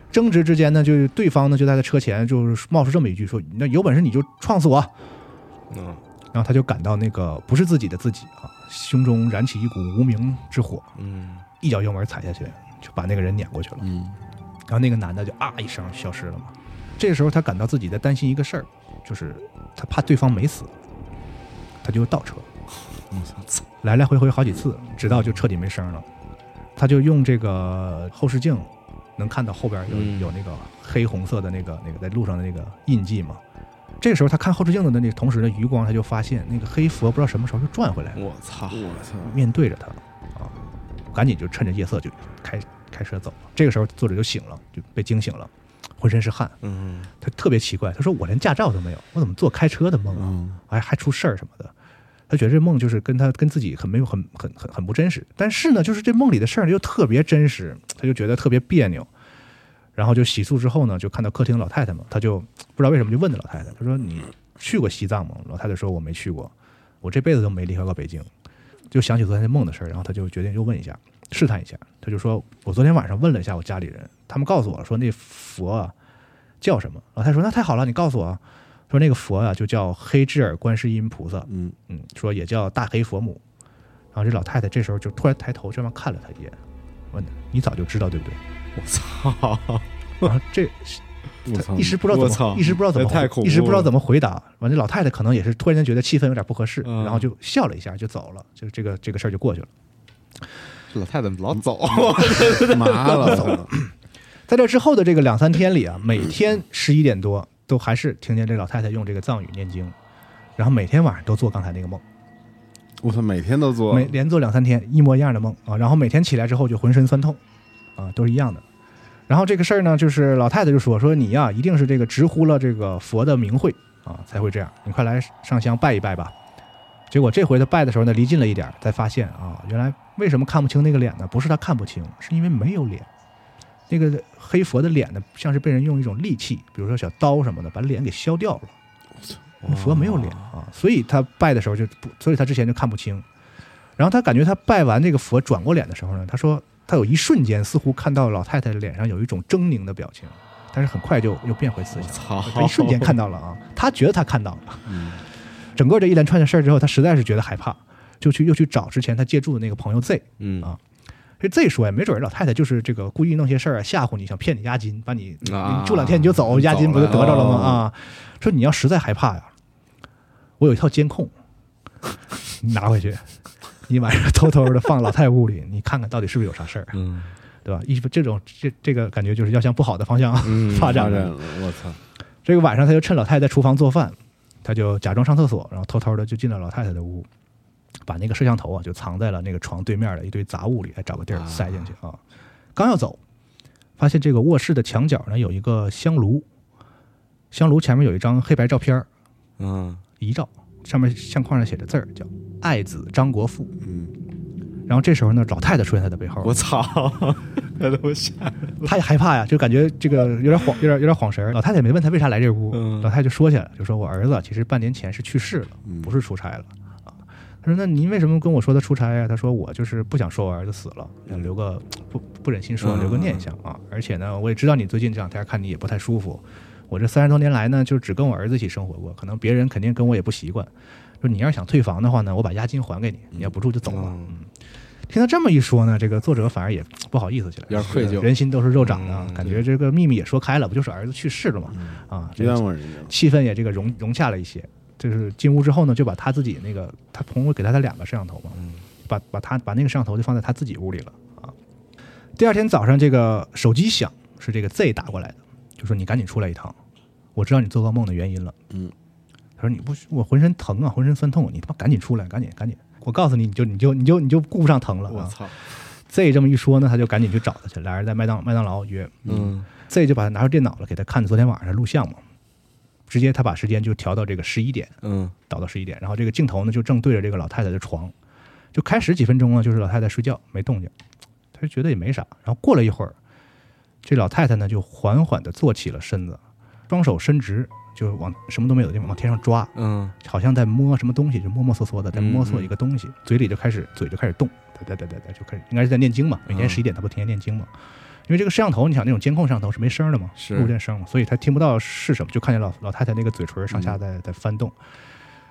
争执之间呢，就是对方呢就在他车前就是冒出这么一句说：“那有本事你就撞死我。嗯！”然后他就感到那个不是自己的自己啊，胸中燃起一股无名之火，嗯。一脚油门踩下去，就把那个人撵过去了。嗯。然后那个男的就啊一声消失了嘛。这个时候他感到自己在担心一个事儿，就是他怕对方没死，他就倒车，我操来来回回好几次，直到就彻底没声了。他就用这个后视镜能看到后边有、嗯有那个黑红色的那个那个在路上的那个印记嘛。这个时候他看后视镜的那个同时呢余光，他就发现那个黑佛不知道什么时候就转回来了，我操我操面对着他啊，赶紧就趁着夜色就开开车走了。这个时候作者就醒了，就被惊醒了，浑身是汗。嗯他特别奇怪，他说我连驾照都没有，我怎么做开车的梦啊？嗯还还出事儿什么的。他觉得这梦就是跟他跟自己很没有很很很很不真实，但是呢，就是这梦里的事儿又特别真实，他就觉得特别别扭。然后就洗漱之后呢，就看到客厅老太太嘛，他就不知道为什么就问那老太太，他说你去过西藏吗？老太太说我没去过，我这辈子都没离开过北京。就想起昨天那梦的事儿，然后他就决定又问一下，试探一下。他就说我昨天晚上问了一下我家里人，他们告诉我说那佛啊叫什么？老太太说那太好了，你告诉我啊。说那个佛啊就叫黑智尔观世音菩萨，嗯嗯，说也叫大黑佛母。然后这老太太这时候就突然抬头这么看了他一眼，问他：“你早就知道对不对我操！？”然后这我操一时不知道怎么，一时不知道怎么回，这太恐怖一时不知道怎么回答。完，这老太太可能也是突然间觉得气氛有点不合适，嗯然后就笑了一下就走了，就这个这个事儿就过去了。这老太太老走？麻了，在这之后的这个两三天里啊，每天十一点多都还是听见这老太太用这个藏语念经，然后每天晚上都做刚才那个梦。我操，每天都做，每连做两三天一模一样的梦啊，然后每天起来之后就浑身酸痛，啊，都是一样的。然后这个事儿呢，就是老太太就说说你呀、一定是这个直呼了这个佛的名讳啊，才会这样。你快来上香拜一拜吧。结果这回他拜的时候呢，离近了一点，才发现啊，原来为什么看不清那个脸呢？不是他看不清，是因为没有脸。那个黑佛的脸呢，像是被人用一种利器，比如说小刀什么的，把脸给削掉了。佛没有脸啊，所以他拜的时候就不，所以他之前就看不清。然后他感觉他拜完这个佛转过脸的时候呢，他说他有一瞬间似乎看到老太太脸上有一种狰狞的表情，但是很快就又变回慈祥。操！他一瞬间看到了啊，他觉得他看到了。嗯整个这一连串的事儿之后，他实在是觉得害怕，就去又去找之前他借住的那个朋友 Z，嗯啊这 Z 说呀，没准儿老太太就是这个故意弄些事儿啊，吓唬你，想骗你押金，把你住两天你就走，押金不就得着了吗？啊，说你要实在害怕呀，我有一套监控，你拿回去，你晚上偷偷的放老太太屋里，你看看到底是不是有啥事儿，嗯对吧？一这种这这个感觉就是要向不好的方向嗯 发展了。发展了，我操！这个晚上他就趁老太太在厨房做饭，他就假装上厕所，然后偷偷的就进了老太太的屋，把那个摄像头啊就藏在了那个床对面的一堆杂物里，还找个地儿塞进去啊。刚要走，发现这个卧室的墙角呢有一个香炉，香炉前面有一张黑白照片儿嗯遗照，上面相框上写着字儿叫“爱子张国富嗯，”。然后这时候呢，老太太出现在他背后，我操，他都吓人他也害怕呀，就感觉这个有点晃，有点有点晃神儿。老太太也没问他为啥来这屋，嗯老太太就说起来了，就说我儿子其实半年前是去世了，嗯不是出差了啊。他说那您为什么跟我说他出差呀？他说我就是不想说我儿子死了，想留个不不忍心说嗯留个念想啊。而且呢，我也知道你最近这两天看你也不太舒服，我这三十多年来呢，就只跟我儿子一起生活过，可能别人肯定跟我也不习惯。说你要是想退房的话呢，我把押金还给你，你要不住就走了。听他这么一说呢，这个作者反而也不好意思起来，有点愧疚人心都是肉长的，嗯感觉这个秘密也说开了，不就是儿子去世了嘛？啊。气氛也这个融融洽了一些。就是进屋之后呢，就把他自己那个他朋友给他的两个摄像头嘛，嗯把把他把那个摄像头就放在他自己屋里了啊。第二天早上，这个手机响，是这个 Z 打过来的，就说你赶紧出来一趟，我知道你做噩梦的原因了。嗯，他说你不我浑身疼啊，浑身酸痛，你他妈赶紧出来，赶紧赶紧，我告诉你，你就你就你就你就顾不上疼了啊。我操，Z 这么一说呢，他就赶紧去找他去，俩人在麦当麦当劳约。嗯 Z 就把他拿出电脑了，给他看昨天晚上的录像嘛，直接他把时间就调到这个十一点，嗯。倒到十一点，然后这个镜头呢就正对着这个老太太的床，就开始几分钟呢，就是老太太睡觉没动静，他就觉得也没啥，然后过了一会儿，这老太太呢就缓缓地坐起了身子，双手伸直，就往什么都没有的地方往天上抓，嗯好像在摸什么东西，就摸摸索索的在摸索一个东西，嘴里就开始嘴就开始动，哒哒哒哒哒就开始应该是在念经嘛，每天嗯。十一点他不天天念经嘛。因为这个摄像头，你想那种监控摄像头是没声的嘛，是。录不见声嘛，所以他听不到是什么，就看见老老太太那个嘴唇上下嗯。在在翻动，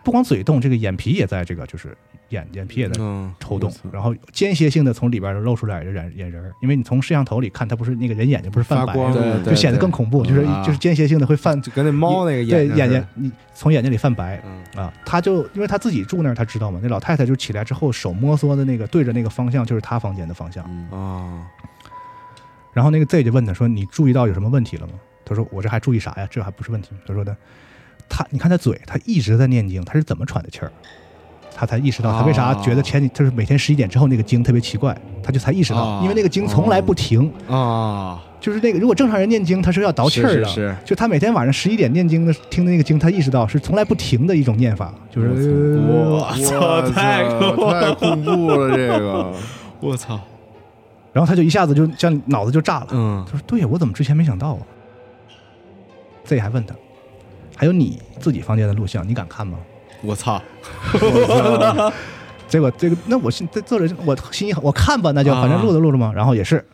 不光嘴动，这个眼皮也在这个就是眼眼皮也在嗯抽动然后间歇性的从里边露出来的眼眼仁儿，因为你从摄像头里看，它不是那个人眼睛不是泛白就显得更恐怖，就是啊就是间歇性的会泛就跟那猫那个眼对眼睛，你从眼睛里泛白，嗯。啊，他就因为他自己住那儿，他知道嘛。那老太太就起来之后，手摸索的那个对着那个方向，就是他房间的方向。嗯。哦然后那个 Z 就问他说：“你注意到有什么问题了吗？”他说：“我这还注意啥呀？这还不是问题吗？”他说的，他你看他嘴，他一直在念经，他是怎么喘的气儿？他才意识到他为啥觉得前几就是每天十一点之后那个经特别奇怪，他就才意识到，哦因为那个经从来不停，啊，就是那个如果正常人念经他是要倒气儿的，是是是。就他每天晚上十一点念经的听的那个经，他意识到是从来不停的一种念法，就是我操，太太恐怖了，这个。我操，然后他就一下子就像脑子就炸了。嗯他说：“对呀，我怎么之前没想到啊？”Z 还问他：“还有你自己房间的录像，你敢看吗我操？”结果这个，那我心这作者我心一横，我看吧，那就啊反正录着录着嘛。然后也是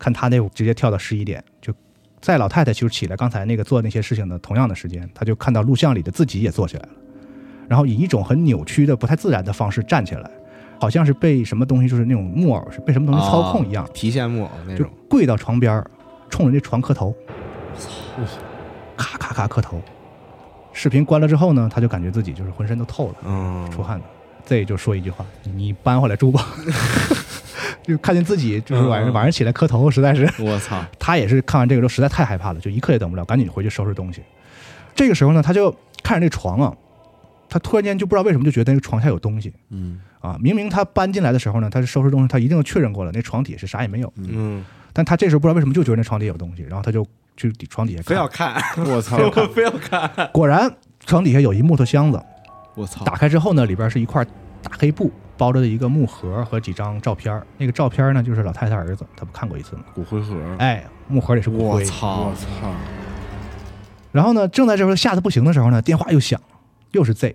看他那直接跳到十一点，就在老太太就是起来刚才那个做那些事情的同样的时间，他就看到录像里的自己也坐起来了，然后以一种很扭曲的、不太自然的方式站起来，好像是被什么东西，就是那种木偶是被什么东西操控一样，提线木偶那就种，跪到床边儿，冲着那床磕头，咔咔咔磕头。视频关了之后呢，他就感觉自己就是浑身都透了，嗯，出汗了。Z 就说一句话：“你搬回来住吧。”就看见自己就是晚上嗯晚上起来磕头，实在是我操，他也是看完这个之后实在太害怕了，就一刻也等不了，赶紧回去收拾东西。这个时候呢，他就看着那床啊，他突然间就不知道为什么就觉得那个床下有东西嗯啊。明明他搬进来的时候呢，他是收拾东西，他一定确认过了，那床底下是啥也没有。嗯，但他这时候不知道为什么就觉得那床底有东西，然后他就去底床底下看非要看，我操，非要看，果然床底下有一木头箱子，我操，打开之后呢，里边是一块大黑布包着的一个木盒和几张照片。那个照片呢，就是老太太儿子，他不看过一次吗？骨灰盒，哎，木盒里是骨灰。我操我，操，然后呢，正在这时候吓得不行的时候呢，电话又响了，又是 Z。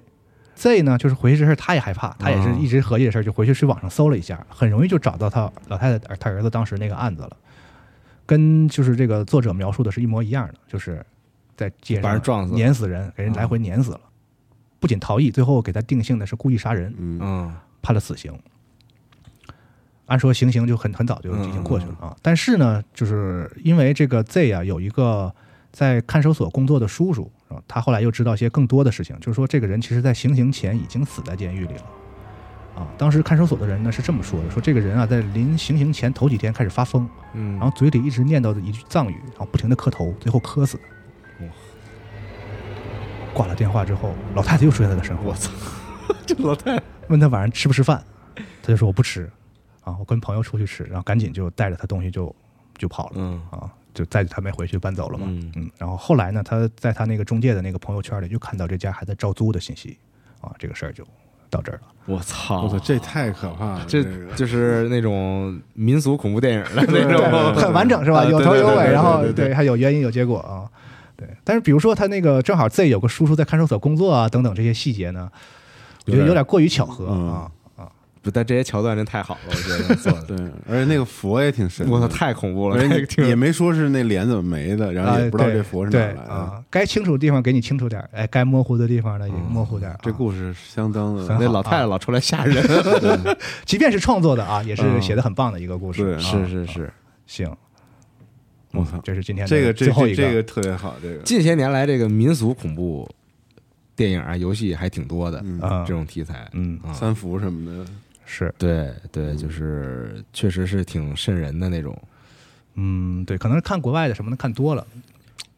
Z 呢，就是回去这事儿他也害怕，他也是嗯一直合计这事儿，就回去去网上搜了一下，很容易就找到他老太太他儿子当时那个案子了，跟就是这个作者描述的是一模一样的，就是在街上把人撞死碾死人，给人来回碾死了，不仅逃逸，最后给他定性的是故意杀人，嗯。嗯。判了死刑。按说行刑就很很早就已经过去了啊。但是呢，就是因为这个 Z 啊有一个在看守所工作的叔叔啊，他后来又知道一些更多的事情，就是说这个人其实在行刑前已经死在监狱里了。啊，当时看守所的人呢是这么说的：说这个人啊，在临行刑前头几天开始发疯，嗯。然后嘴里一直念叨着一句藏语，然后不停的磕头，最后磕死。的。哇！挂了电话之后，老太太又出现在他身后，我操，这老太太，问他晚上吃不吃饭，他就说我不吃，啊，我跟朋友出去吃，然后赶紧就带着他东西就就跑了，嗯。啊，就载着他没回去搬走了嘛，嗯。然后后来呢，他在他那个中介的那个朋友圈里又看到这家还在招租的信息，啊，这个事儿就到这儿了。我操，我操，这太可怕了！这就是那种民俗恐怖电影的那种，很完整是吧？啊有头有尾，然后对对还有原因有结果啊。对，但是比如说他那个正好 Z 有个叔叔在看守所工作啊，等等这些细节呢，我觉得有点过于巧合嗯。啊但这些桥段真太好了，我觉得 做的，对，而且那个佛也挺神的，我操，太恐怖了，也没说是那脸怎么没的，然后也不知道这佛是哪来的。啊，该清楚的地方给你清楚点儿，哎，该模糊的地方呢也模糊点。这故事相当的那老太太老出来吓人，即便是创作的啊，也是嗯写的很棒的一个故事。对啊是是是。行，我操，这是今天的这个这最后一这这个特别好，这个近些年来，这个民俗恐怖电影啊、游戏还挺多的，这种题材，嗯啊，三伏什么的，是对对，就是确实是挺瘆人的那种。嗯对，可能是看国外的什么的看多了，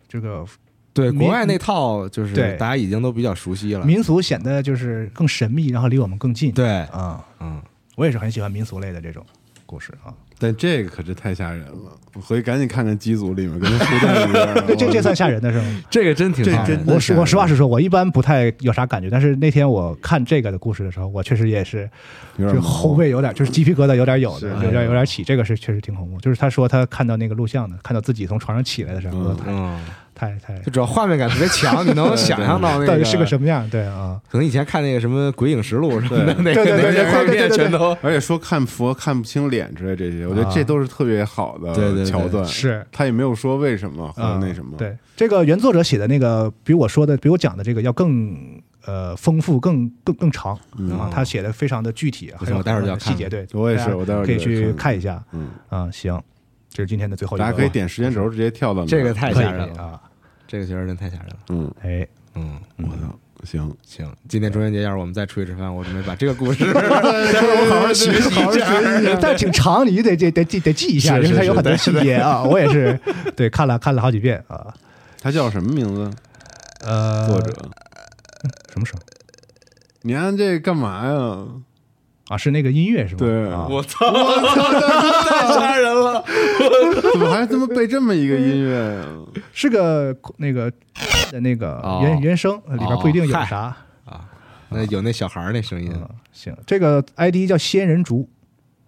这个对，国外那套就是大家已经都比较熟悉了。民俗显得就是更神秘，然后离我们更近。对，啊，嗯，我也是很喜欢民俗类的这种故事啊。但这个可是太吓人了，我回去赶紧看看机组里面跟那树洞一样。这这这算吓人的是吗？这个真挺吓人的真的我实我实话实说，我一般不太有啥感觉，但是那天我看这个的故事的时候，我确实也是就后背有点，就是鸡皮疙瘩有点有的，有点有点起。这个是确实挺恐怖。就是他说他看到那个录像的，看到自己从床上起来的时候，嗯嗯，太太就主要画面感特别强，你能想象到那个到底是个什么样？对啊，可能以前看那个什么《鬼影实录》什么的，那对对对对个那些画面全都而且说看佛看不清脸之类这些，我觉得这都是特别好的对对对桥段。是他也没有说为什么或者啊，那什么。对，这个原作者写的那个比我说的，比我讲的这个要更呃丰富、更更更长嗯啊。他写的非常的具体，我待会儿就要细节。对，我也是我待会儿可以去看看一下嗯，啊。行，这是今天的最后一个，大家可以点时间轴直接跳到这个太吓人了，啊。这个确实真太吓人了。嗯，哎，嗯，我操，行，行，今天中元节要是我们再出去吃饭，我准备把这个故事 我好好学习，好好学习。但挺长，你得得得记得记一下，因为它有很多细节啊。我也是对看了看了好几遍啊。他叫什么名字？呃，作者？什么时候你按这干嘛呀？啊？是那个音乐是吗？对啊，我操，太吓人了！怎么还这么背这么一个音乐呀？是个那个的那个哦原原声里边不一定有啥。啊，那有那小孩儿那声音，嗯，行，这个 ID 叫仙人竹，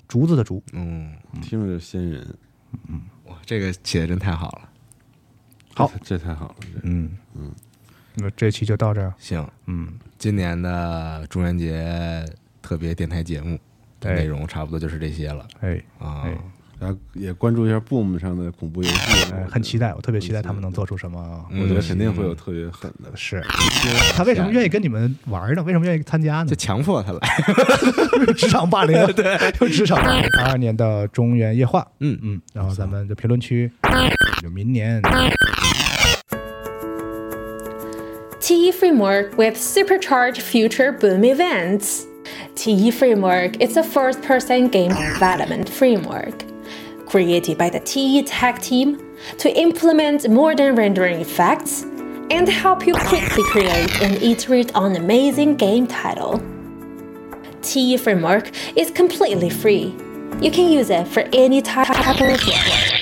竹子的竹。嗯，听着就仙人。嗯哇，这个起的真太好了。好这，太好了。嗯嗯，那这期就到这儿。行，嗯，今年的中元节特别电台节目的哎内容差不多就是这些了哎啊。哎大家也关注一下 Boom 上的恐怖游戏哎，，很期待，我特别期待他们能做出什么。嗯我觉得肯定会有特别狠的。是，他为什么愿意跟你们玩呢？为什么愿意参加呢就？强迫他来，职场霸凌，对，就职场霸凌。二二年的中原夜话，嗯嗯，然后咱们的评论区，就明年 TE Framework with supercharged future boom events. TE Framework is a first person game development framework created by the TE Tech team to implement modern rendering effects and help you quickly create and iterate on amazing game title. TE Framework is completely free. You can use it for any type of software.